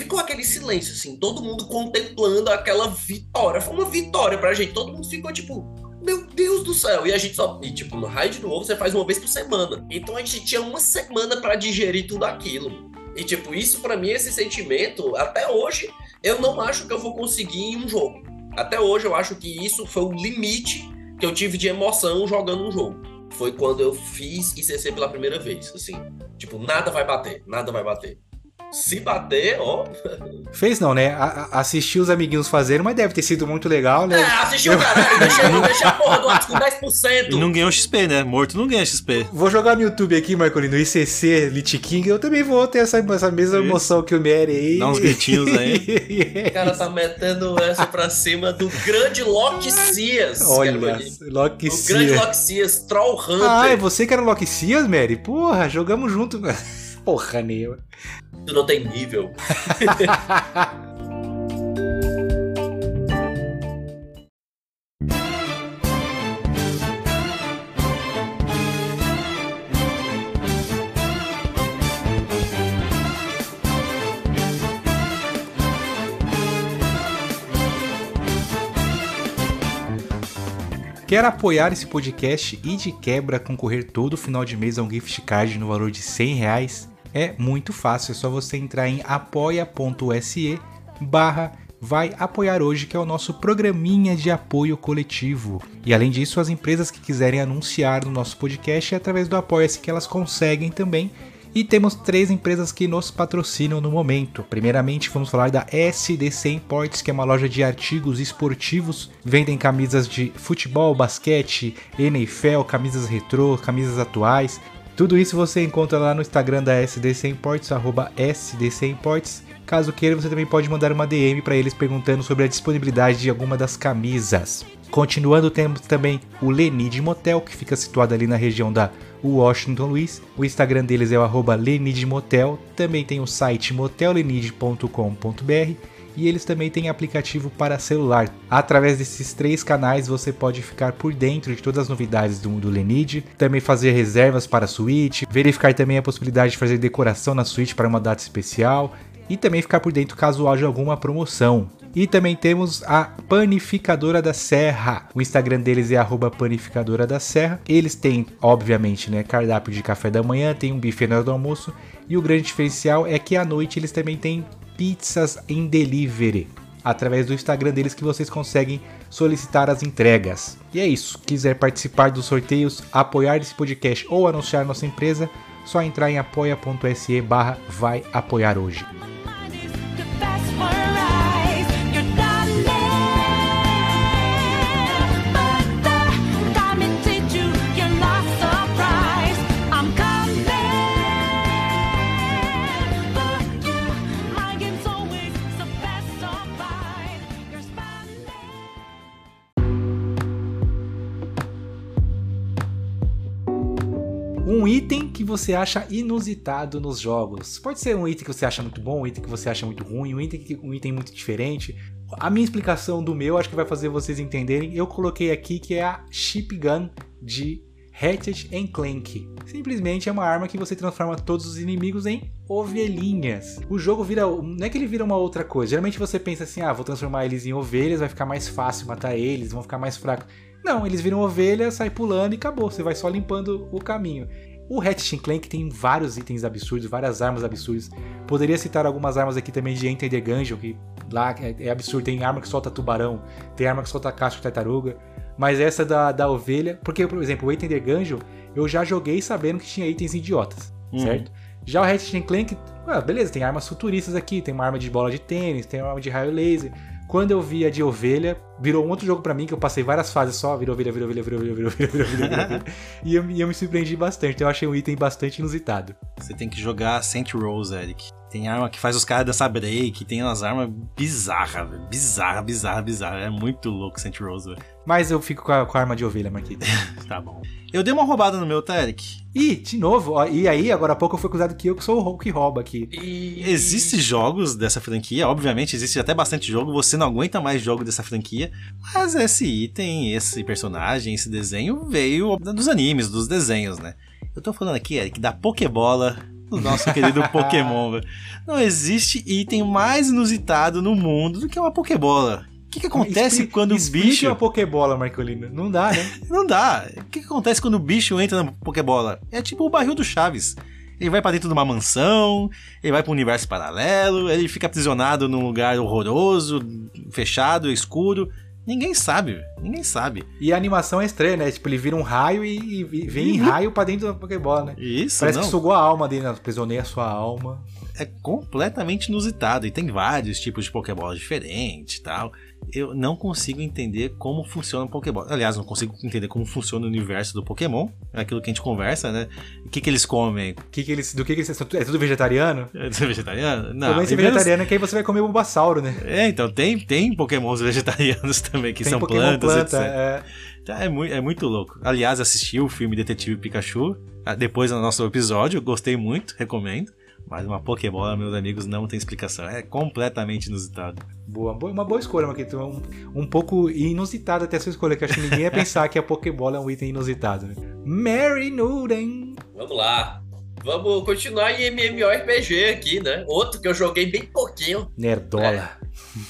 ficou aquele silêncio, assim, todo mundo contemplando aquela vitória. Foi uma vitória pra gente. Todo mundo ficou tipo, meu Deus do céu. E a gente só. E, tipo, no raid do ovo você faz uma vez por semana. Então a gente tinha uma semana pra digerir tudo aquilo. E, tipo, isso pra mim, esse sentimento, até hoje, eu não acho que eu vou conseguir em um jogo. Até hoje eu acho que isso foi o limite que eu tive de emoção jogando um jogo. foi quando eu fiz ICC pela primeira vez, assim. Tipo, nada vai bater, nada vai bater. Se bater, ó. Fez não, né? A, assistiu os amiguinhos fazendo, mas deve ter sido muito legal, né? É, assistiu, caralho. Deixei, deixei a porra do [laughs] Atos com 10%. E não ganhou XP, né? Morto não ganha XP. Vou jogar no YouTube aqui, Marcolino, ICC, Lich King. Eu também vou ter essa, essa mesma Isso. emoção que o Mary aí. Dá uns gritinhos aí. [laughs] O cara tá metendo essa pra cima do grande Loki Cias. Olha, Loki O grande. Loki Cias, Troll Hunter. Ah, é você que era o Loki Cias, Mary? Porra, jogamos junto. [laughs] Porra, Neo. Tu não tem nível. Quer apoiar esse podcast e de quebra concorrer todo final de mês a um gift card no valor de 100 reais? É muito fácil, é só você entrar em apoia.se barra vai apoiar hoje, que é o nosso programinha de apoio coletivo. E além disso, as empresas que quiserem anunciar no nosso podcast é através do Apoia-se que elas conseguem também. E temos três empresas que nos patrocinam no momento. Primeiramente, vamos falar da SDC Imports, que é uma loja de artigos esportivos. Vendem camisas de futebol, basquete, NFL, camisas retrô, camisas atuais. Tudo isso você encontra lá no Instagram da SDC Imports, arroba SDC Imports. Caso queira, você também pode mandar uma DM para eles perguntando sobre a disponibilidade de alguma das camisas. Continuando, temos também o Lenid Motel, que fica situado ali na região da Washington Luiz. O Instagram deles é o arroba Lenid Motel. Também tem o site motellenid.com.br e eles também têm aplicativo para celular. Através desses três canais você pode ficar por dentro de todas as novidades do, do Lenid, também fazer reservas para a suíte, verificar também a possibilidade de fazer decoração na suíte para uma data especial e também ficar por dentro caso haja alguma promoção. E também temos a Panificadora da Serra. O Instagram deles é Panificadora da Serra. Eles têm, obviamente, né, cardápio de café da manhã, tem um buffet na hora do almoço. E o grande diferencial é que à noite eles também têm pizzas em delivery. Através do Instagram deles que vocês conseguem solicitar as entregas. E é isso. Quiser participar dos sorteios, apoiar esse podcast ou anunciar nossa empresa, só entrar em apoia.se barra vai apoiar hoje. Um item que você acha inusitado nos jogos. Pode ser um item que você acha muito bom, um item que você acha muito ruim, um item, que, um item muito diferente. A minha explicação do meu acho que vai fazer vocês entenderem. Eu coloquei aqui que é a Chip Gun de Ratchet Clank. Simplesmente é uma arma que você transforma todos os inimigos em ovelhinhas. O jogo vira. Não é que ele vira uma outra coisa. Geralmente você pensa assim: ah, vou transformar eles em ovelhas, vai ficar mais fácil matar eles, vão ficar mais fracos. Não, eles viram ovelha, sai pulando e acabou. Você vai só limpando o caminho. O Ratchet Clank tem vários itens absurdos, várias armas absurdas. Poderia citar algumas armas aqui também de Enter the Gungeon, que lá é, é absurdo. Tem arma que solta tubarão, tem arma que solta casco de tartaruga. Mas essa da, da ovelha, porque, por exemplo, o Enter the Gungeon, eu já joguei sabendo que tinha itens idiotas, Uhum. certo? Já o Ratchet Clank, ah, beleza, tem armas futuristas aqui, tem uma arma de bola de tênis, tem uma arma de raio laser. Quando eu vi a de ovelha, virou um outro jogo pra mim, que eu passei várias fases só, virou ovelha, virou ovelha, virou ovelha, virou ovelha, virou ovelha, virou ovelha. [laughs] e, eu, e eu me surpreendi bastante, então eu achei um item bastante inusitado. Você tem que jogar Saint Rose, Eric. Tem arma que faz os caras dançar break, tem umas armas bizarras, velho. Bizarra, bizarra, bizarra. É muito louco Saint Rose, velho. Mas eu fico com a, com a arma de ovelha, Marquinhos. [laughs] Tá bom. Eu dei uma roubada no meu, tá, Eric? Ih, de novo, ó, e aí, agora há pouco eu fui acusado que eu que sou o Hulk que rouba aqui. Existem jogos dessa franquia, obviamente existe até bastante jogo, você não aguenta mais jogo dessa franquia, mas esse item, esse personagem, esse desenho veio dos animes, dos desenhos, né? Eu tô falando aqui, Eric, da Pokébola do nosso [laughs] querido Pokémon. Não existe item mais inusitado no mundo do que uma Pokébola. O que, que acontece Expli- quando o bicho. uma Pokébola, Marcolino. Não dá, né? [laughs] Não dá. O que, que acontece quando o bicho entra na Pokébola? É tipo o barril do Chaves. Ele vai pra dentro de uma mansão, ele vai pra um universo paralelo, ele fica aprisionado num lugar horroroso, fechado, escuro. Ninguém sabe, ninguém sabe. E a animação é estranha, né? Tipo, ele vira um raio e, e- e vem em raio pra dentro da Pokébola, né? Isso, Parece não. que sugou a alma dele, né? aprisionei a sua alma. é completamente inusitado e tem vários tipos de Pokébola diferentes e tal. Eu não consigo entender como funciona o Pokébola. Aliás, não consigo entender como funciona o universo do Pokémon. É aquilo que a gente conversa, né? O que, que eles comem? Que que eles, do que, que eles. É tudo vegetariano? É vegetariano? Não. Também primeiro- vegetariano é que aí você vai comer Bulbasauro, né? É, então tem, tem Pokémons [laughs] vegetarianos também, que Tem são Pokémon plantas, planta, etc. é. Então, É, muito, é muito louco. Aliás, assisti o filme Detetive Pikachu. ah, Depois do nosso episódio, gostei muito, recomendo. Mas uma Pokébola, meus amigos, não tem explicação. É completamente inusitado. Boa, boa- uma boa escolha, Marquito. Um, um pouco inusitada até a sua escolha, que acho que ninguém ia pensar que a Pokébola é um item inusitado, né? Mary Nuden. Vamos lá. Vamos continuar em MMORPG aqui, né? Outro que eu joguei bem pouquinho. Nerdola.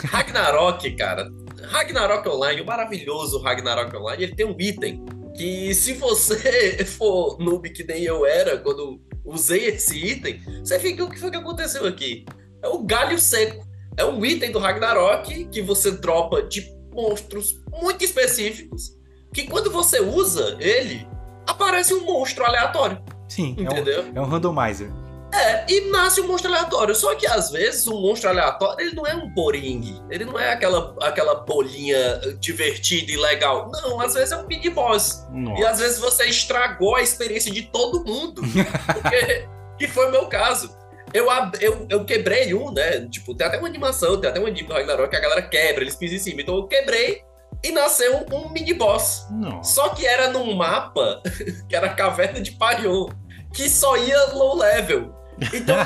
Ragnarok, cara. Ragnarok Online, o maravilhoso Ragnarok Online, ele tem um item que se você [laughs] for noob que nem eu era quando usei esse item, você fica, o que foi que aconteceu aqui? É o galho seco. É um item do Ragnarok que você dropa de monstros muito específicos, que quando você usa ele, aparece um monstro aleatório. Sim, é Entendeu? um, é um randomizer. É, e nasce um monstro aleatório. Só que às vezes um monstro aleatório ele não é um poringue. Ele não é aquela, aquela bolinha divertida e legal. Não, às vezes é um mini boss. Nossa. E às vezes você estragou a experiência de todo mundo. Porque, [laughs] que foi o meu caso. Eu, eu, eu quebrei um, né? Tipo, tem até uma animação, tem até um anime do Ragnarok que a galera quebra, eles pisam em cima. Então eu quebrei e nasceu um, um mini boss. Nossa. Só que era num mapa [laughs] que era a Caverna de Parion, que só ia low level. Então,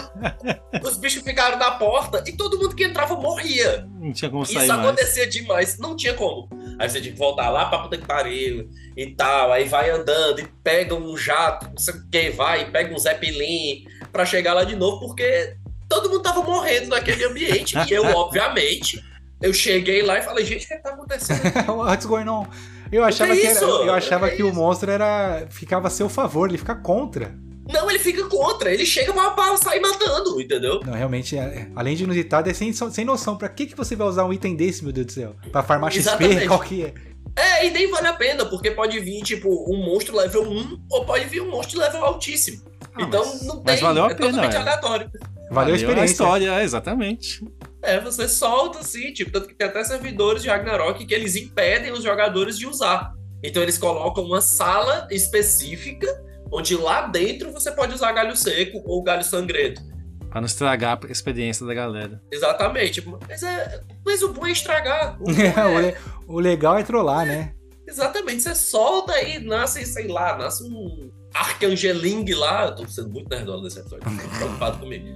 os bichos ficaram na porta e todo mundo que entrava morria. Não tinha como sair Isso mais. acontecia demais, não tinha como. Aí você tinha que voltar lá pra puta que pariu e tal. Aí vai andando e pega um jato, não sei o que, vai, pega um Zeppelin pra chegar lá de novo, porque todo mundo tava morrendo naquele ambiente. e eu, [laughs] obviamente, eu cheguei lá e falei, gente, o que tá acontecendo? [laughs] What's going on? Eu achava, Que que, era- eu achava Que que o monstro era ficava a seu favor, ele fica contra. Não, ele fica contra, ele chega pra, pra sair matando, entendeu? Não, realmente, é- além de inusitado, é sem, sem noção. Pra que, que você vai usar um item desse, meu Deus do céu? Pra farmar XP? Exatamente. Qual que é? É, e nem vale a pena, porque pode vir, tipo, um monstro level 1 ou pode vir um monstro level altíssimo. então não tem, mas valeu a é pena, totalmente é. aleatório. Valeu a experiência. história, é, exatamente. É, você solta assim, tipo, tanto que tem até servidores de Ragnarok que eles impedem os jogadores de usar. Então eles colocam uma sala específica, onde lá dentro você pode usar galho seco ou galho sangrento. Pra não estragar a experiência da galera. Exatamente. Mas, é, mas o bom é estragar. O [laughs] é- o legal é trollar, né? Exatamente, você solta e nasce, sei lá, nasce um Arcangeling lá. Eu tô sendo muito nerdola nesse episódio, tô [laughs] preocupado comigo.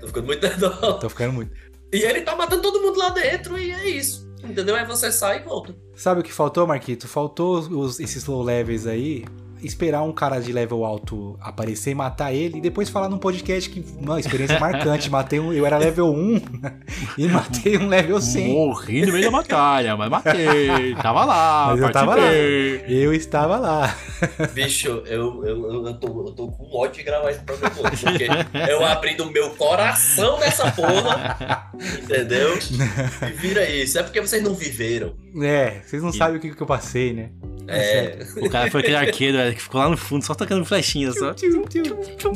Tô ficando muito nerdola. Tô ficando muito. E ele tá matando todo mundo lá dentro e é isso. Entendeu? Aí você sai e volta. Sabe o que faltou, Marquito? Faltou os- esses low levels aí. Esperar um cara de level alto aparecer e matar ele, e depois falar num podcast que, uma experiência marcante. [laughs] Matei um, eu era level 1 [laughs] e matei um level 100. Morri no meio da batalha, mas matei. Tava lá, Mas eu tava lá. Eu estava lá. [laughs] Bicho, eu, eu, eu, tô, eu tô com ódio de gravar esse programa porque eu abri do meu coração nessa porra, entendeu? E vira isso. É porque vocês não viveram. É, vocês não sabem o que, que eu passei, né? É. O cara foi aquele arqueiro que ficou lá no fundo, só tocando flechinhas. Só.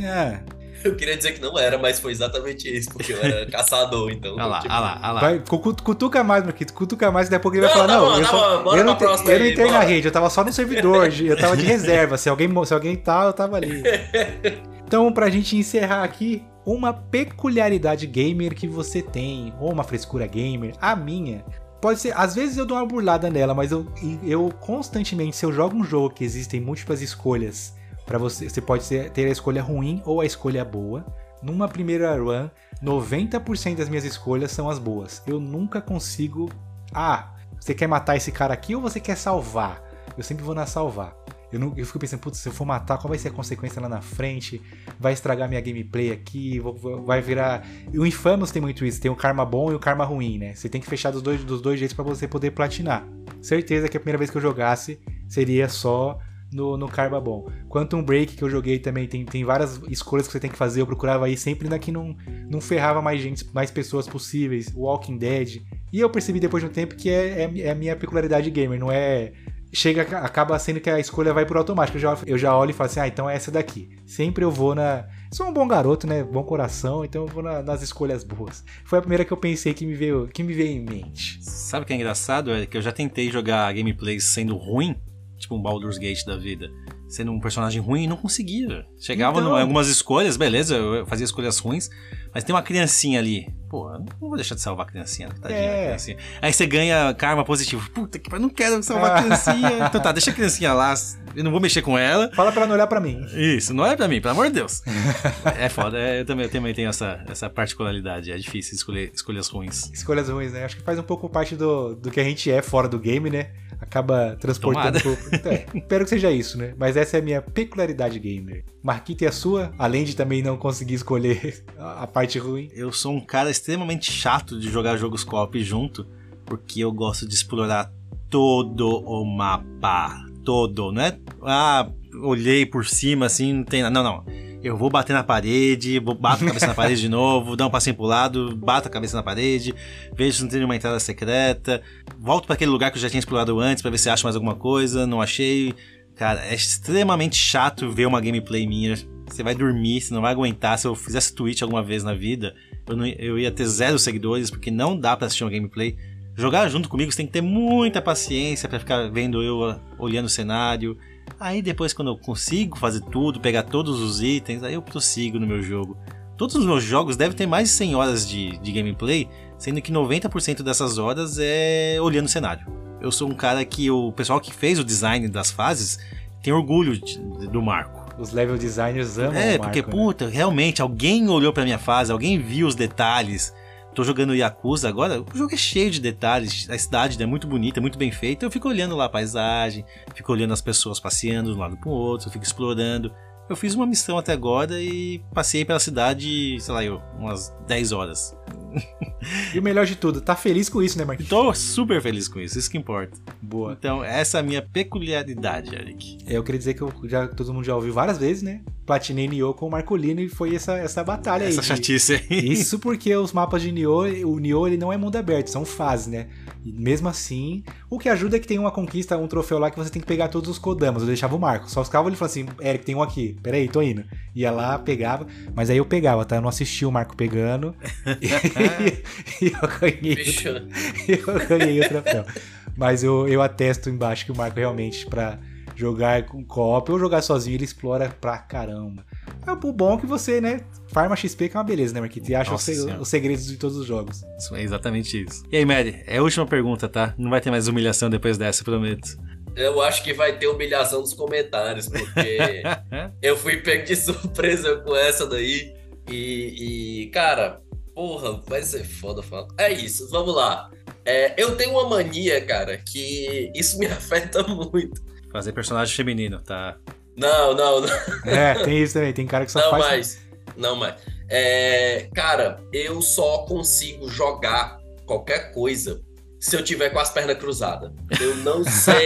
É. Eu queria dizer que não era, mas foi exatamente isso, porque eu era [laughs] caçador, então. Olha lá, tipo, olha lá, olha lá. Vai, cu- cu- cutuca mais, Marquito, cutuca mais, daqui a pouco ele vai Não, falar, não, bom, eu, tá só- bora eu não, próxima eu não aí, entrei na bora. rede, eu tava só no servidor, eu tava de [laughs] reserva, se alguém, se alguém tá, eu tava ali. [laughs] Então, pra gente encerrar aqui, uma peculiaridade gamer que você tem, ou uma frescura gamer, a minha, pode ser, às vezes eu dou uma burlada nela, mas eu, eu constantemente, se eu jogo um jogo que existem múltiplas escolhas, para você, você pode ter a escolha ruim ou a escolha boa. Numa primeira run, 90% das minhas escolhas são as boas. Eu nunca consigo. Ah, você quer matar esse cara aqui ou você quer salvar? Eu sempre vou na salvar. Eu, não, eu fico pensando, putz, se eu for matar, qual vai ser a consequência lá na frente? Vai estragar minha gameplay aqui? vou- vai virar. O Infamous tem muito isso: tem o karma bom e o karma ruim, né? Você tem que fechar dos dois, dos dois jeitos pra você poder platinar. Certeza que a primeira vez que eu jogasse seria só no, no Karma bom. Quantum Break que eu joguei também tem, tem várias escolhas que você tem que fazer. Eu procurava aí sempre na que não, não ferrava mais gente, mais pessoas possíveis. Walking Dead E eu percebi depois de um tempo que é, é, é a minha peculiaridade gamer, não é chega, acaba sendo que a escolha vai por automático. Eu já, eu já olho e falo assim, ah, então é essa daqui. Sempre eu vou na. Sou um bom garoto, né? Bom coração, então eu vou na, nas escolhas boas. Foi a primeira que eu pensei que me veio, que me veio em mente. Sabe o que é engraçado? É que eu já tentei jogar gameplays sendo ruim, tipo um Baldur's Gate da vida, sendo um personagem ruim e não conseguia. Chegava Então. em algumas escolhas, beleza, eu fazia escolhas ruins, mas tem uma criancinha ali. Pô, não vou deixar de salvar a criancinha, tadinha É. criancinha. Aí você ganha karma positivo. Puta que pariu, não quero salvar a criancinha. [laughs] então tá, deixa a criancinha lá, eu não vou mexer com ela. Fala pra ela não olhar pra mim. Isso, não é pra mim, pelo amor de Deus. [laughs] é foda, é, eu, também, eu também tenho essa, essa particularidade. É difícil escolher escolhas ruins. Escolhas ruins, né? Acho que faz um pouco parte do, do que a gente é fora do game, né? Acaba transportando pro... É, [laughs] espero que seja isso, né? Mas essa é a minha peculiaridade gamer. Marquita e a sua? Além de também não conseguir escolher [laughs] a a parte ruim. Eu sou um cara extremamente chato de jogar jogos co-op junto, porque eu gosto de explorar todo o mapa. Todo, não é? Ah, olhei por cima assim, não tem nada. Não, não. Eu vou bater na parede, bato a cabeça na parede de novo, dou um passinho pro lado, bato a cabeça na parede, vejo se não tem nenhuma entrada secreta, volto para aquele lugar que eu já tinha explorado antes para ver se acho mais alguma coisa, não achei. Cara, é extremamente chato ver uma gameplay minha. Você vai dormir, você não vai aguentar. Se eu fizesse Twitch alguma vez na vida, eu, não- eu ia ter zero seguidores, porque não dá pra assistir uma gameplay. Jogar junto comigo, você tem que ter muita paciência pra ficar vendo eu olhando o cenário. Aí depois, quando eu consigo fazer tudo, pegar todos os itens, aí eu prossigo no meu jogo. Todos os meus jogos devem ter mais de 100 horas de, de gameplay, sendo que 90% dessas horas é olhando o cenário. Eu sou um cara que o pessoal que fez o design das fases tem orgulho de- do Marco. Os level designers amam É, o Marco, porque, né? puta, realmente, alguém olhou pra minha fase, alguém viu os detalhes. Tô jogando Yakuza agora, o jogo é cheio de detalhes, a cidade é muito bonita, muito bem feita. Eu fico olhando lá a paisagem, fico olhando as pessoas passeando de um lado pro outro, fico explorando. Eu fiz uma missão até agora e passei pela cidade, sei lá, eu, umas 10 horas. E o melhor de tudo, tá feliz com isso, né, Marquinhos? Tô super feliz com isso, isso que importa. Boa. Então, essa é a minha peculiaridade, Eric. É, eu queria dizer que eu já, todo mundo já ouviu várias vezes, né? Platinei Nioh com o Marcolino e foi essa, essa batalha aí. Essa chatice aí. Isso porque os mapas de Nioh, o Nioh ele não é mundo aberto, são fases, né? E mesmo assim, o que ajuda é que tem uma conquista, um troféu lá que você tem que pegar todos os Kodamas. Eu deixava o Marco. Só ficava ele falando assim: Eric, tem um aqui. Peraí, tô indo. Ia lá, pegava. Mas aí eu pegava, tá? Eu não assisti o Marco pegando. [laughs] e, [laughs] e eu ganhei. Bicho. eu ganhei o troféu. Mas eu, eu atesto embaixo que o Marco realmente, pra jogar com co-op ou jogar sozinho, ele explora pra caramba. É o bom que você, né? Farma XP que é uma beleza, né, Marquito? E acha os, os segredos de todos os jogos. Isso é exatamente isso. E aí, Mary, é a última pergunta, tá? Não vai ter mais humilhação depois dessa, prometo. Eu acho que vai ter humilhação nos comentários, porque [laughs] eu fui pego de surpresa com essa daí. E, e, cara, porra, vai ser foda falar. É isso, vamos lá. É, eu tenho uma mania, cara, que isso me [laughs] afeta muito. Fazer personagem feminino, tá? Não, não, não. É, tem isso também. Tem cara que só Não faz. mais. Não mais. É, cara, eu só consigo jogar qualquer coisa se eu tiver com as pernas cruzadas. Eu não sei.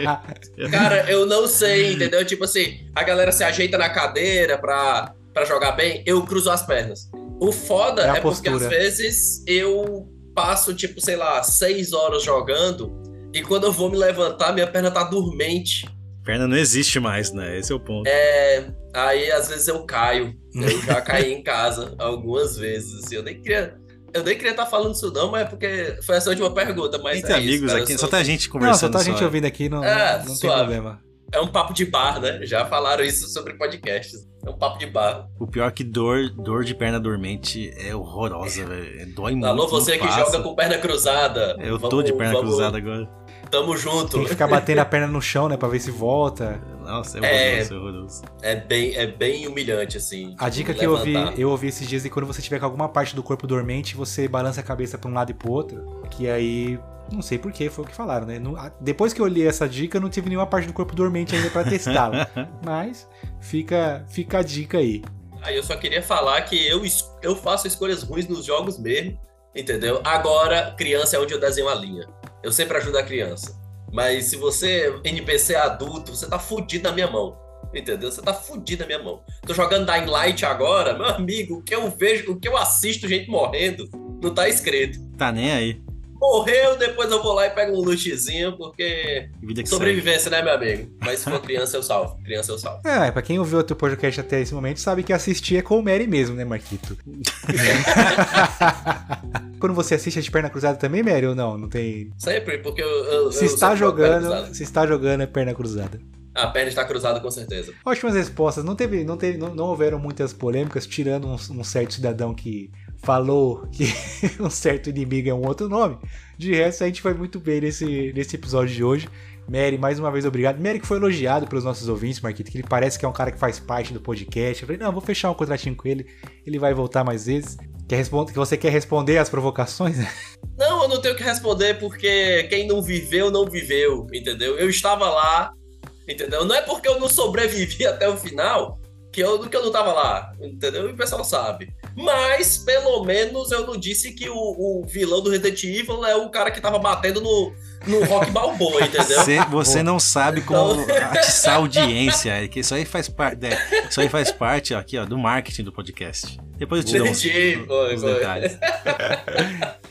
[laughs] Cara, eu não sei, entendeu? Tipo assim, a galera se ajeita na cadeira pra, pra jogar bem, eu cruzo as pernas. O foda É é, porque às vezes eu passo, tipo, sei lá, seis horas jogando e quando eu vou me levantar, minha perna tá dormente. Perna não existe mais, né? Esse é o ponto. É, aí às vezes eu caio. Eu já [laughs] caí em casa algumas vezes. Assim, eu nem queria. Eu nem queria estar falando isso, não, mas é porque foi essa última pergunta. Mas Entre é isso, amigos cara, eu aqui, sou- só tá a gente Não, conversando. só tá a gente ouvindo aqui, não, É, não, não tem problema. É um papo de bar, né? Já falaram isso sobre podcasts. É um papo de bar. O pior é que dor, dor de perna dormente é horrorosa, velho. É, Dói muito. Alô, você não que passa. joga com perna cruzada. Eu tô Vamos- de perna vamos- cruzada agora. Tamo junto. Tem que ficar batendo a perna no chão, né? Pra ver se volta. Nossa, é É. horroroso, é horroroso. É bem, é bem humilhante, assim. A dica que eu ouvi, levantar. eu ouvi esses dias é que quando você tiver com alguma parte do corpo dormente, você balança a cabeça pra um lado e pro outro. Que aí. Não sei porquê, foi o que falaram, né? Não- depois que eu li essa dica, eu não tive nenhuma parte do corpo dormente ainda pra testá-la. [laughs] Mas fica, fica a dica aí. Aí eu só queria falar que eu, eu faço escolhas ruins nos jogos mesmo, entendeu? Agora, criança é onde eu desenho a linha. Eu sempre ajudo a criança. Mas se você, NPC adulto, você tá fudido na minha mão. Entendeu? Você tá fudido na minha mão. Tô jogando Dying Light agora, meu amigo, o que eu vejo, o que eu assisto gente morrendo, não tá escrito. Tá nem aí. Morreu, depois eu vou lá e pego um luxezinho, porque Vida que sobrevivência, né, meu amigo? Mas se for criança, eu salvo. Criança, eu salvo. É, pra quem ouviu outro podcast até esse momento, sabe que assistir é com o Mary mesmo, né, Marquito? [laughs] Quando você assiste é de perna cruzada também, Mary, ou não? Não tem. Sempre, porque eu. eu Se eu está jogando, se está jogando é perna cruzada. A perna está cruzada com certeza. Ótimas respostas. Não teve, não teve, não, não houveram muitas polêmicas, tirando um, um certo cidadão que falou que [laughs] um certo inimigo é um outro nome. De resto, a gente foi muito bem nesse, nesse episódio de hoje. Mary, mais uma vez, obrigado. Mary que foi elogiado pelos nossos ouvintes, Marquito, que ele parece que é um cara que faz parte do podcast. Eu falei, não, vou fechar um contratinho com ele, ele vai voltar mais vezes. Quer responder, que você quer responder às provocações? [laughs] Não, eu não tenho que responder porque quem não viveu, não viveu, entendeu? Eu estava lá, entendeu? Não é porque eu não sobrevivi [laughs] até o final que eu, que eu não estava lá, entendeu? E o pessoal sabe. Mas, pelo menos, eu não disse que o, o vilão do Resident Evil é o cara que tava batendo no, no Rock Balboa, entendeu? Você, você não sabe como Então- atiçar a audiência, é que isso aí faz parte, é, isso aí faz parte ó, aqui, ó, do marketing do podcast. Depois eu te dou foi, uns foi. detalhes. [laughs]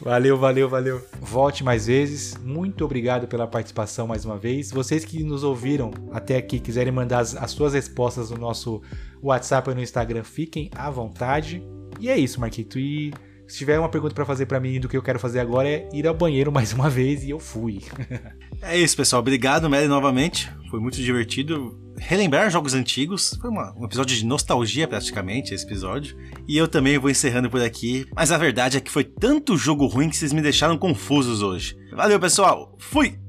Valeu, valeu, valeu. Volte mais vezes. Muito obrigado pela participação mais uma vez. Vocês que nos ouviram até aqui, quiserem mandar as, as suas respostas no nosso WhatsApp ou no Instagram, fiquem à vontade. E é isso, Marquito. E se tiver uma pergunta pra fazer pra mim do que eu quero fazer agora é ir ao banheiro mais uma vez e eu fui. [laughs] É isso, pessoal. Obrigado, Mary, novamente. Foi muito divertido relembrar jogos antigos. Foi uma- um episódio de nostalgia, praticamente, esse episódio. E eu também vou encerrando por aqui. Mas a verdade é que foi tanto jogo ruim que vocês me deixaram confusos hoje. Valeu, pessoal. Fui!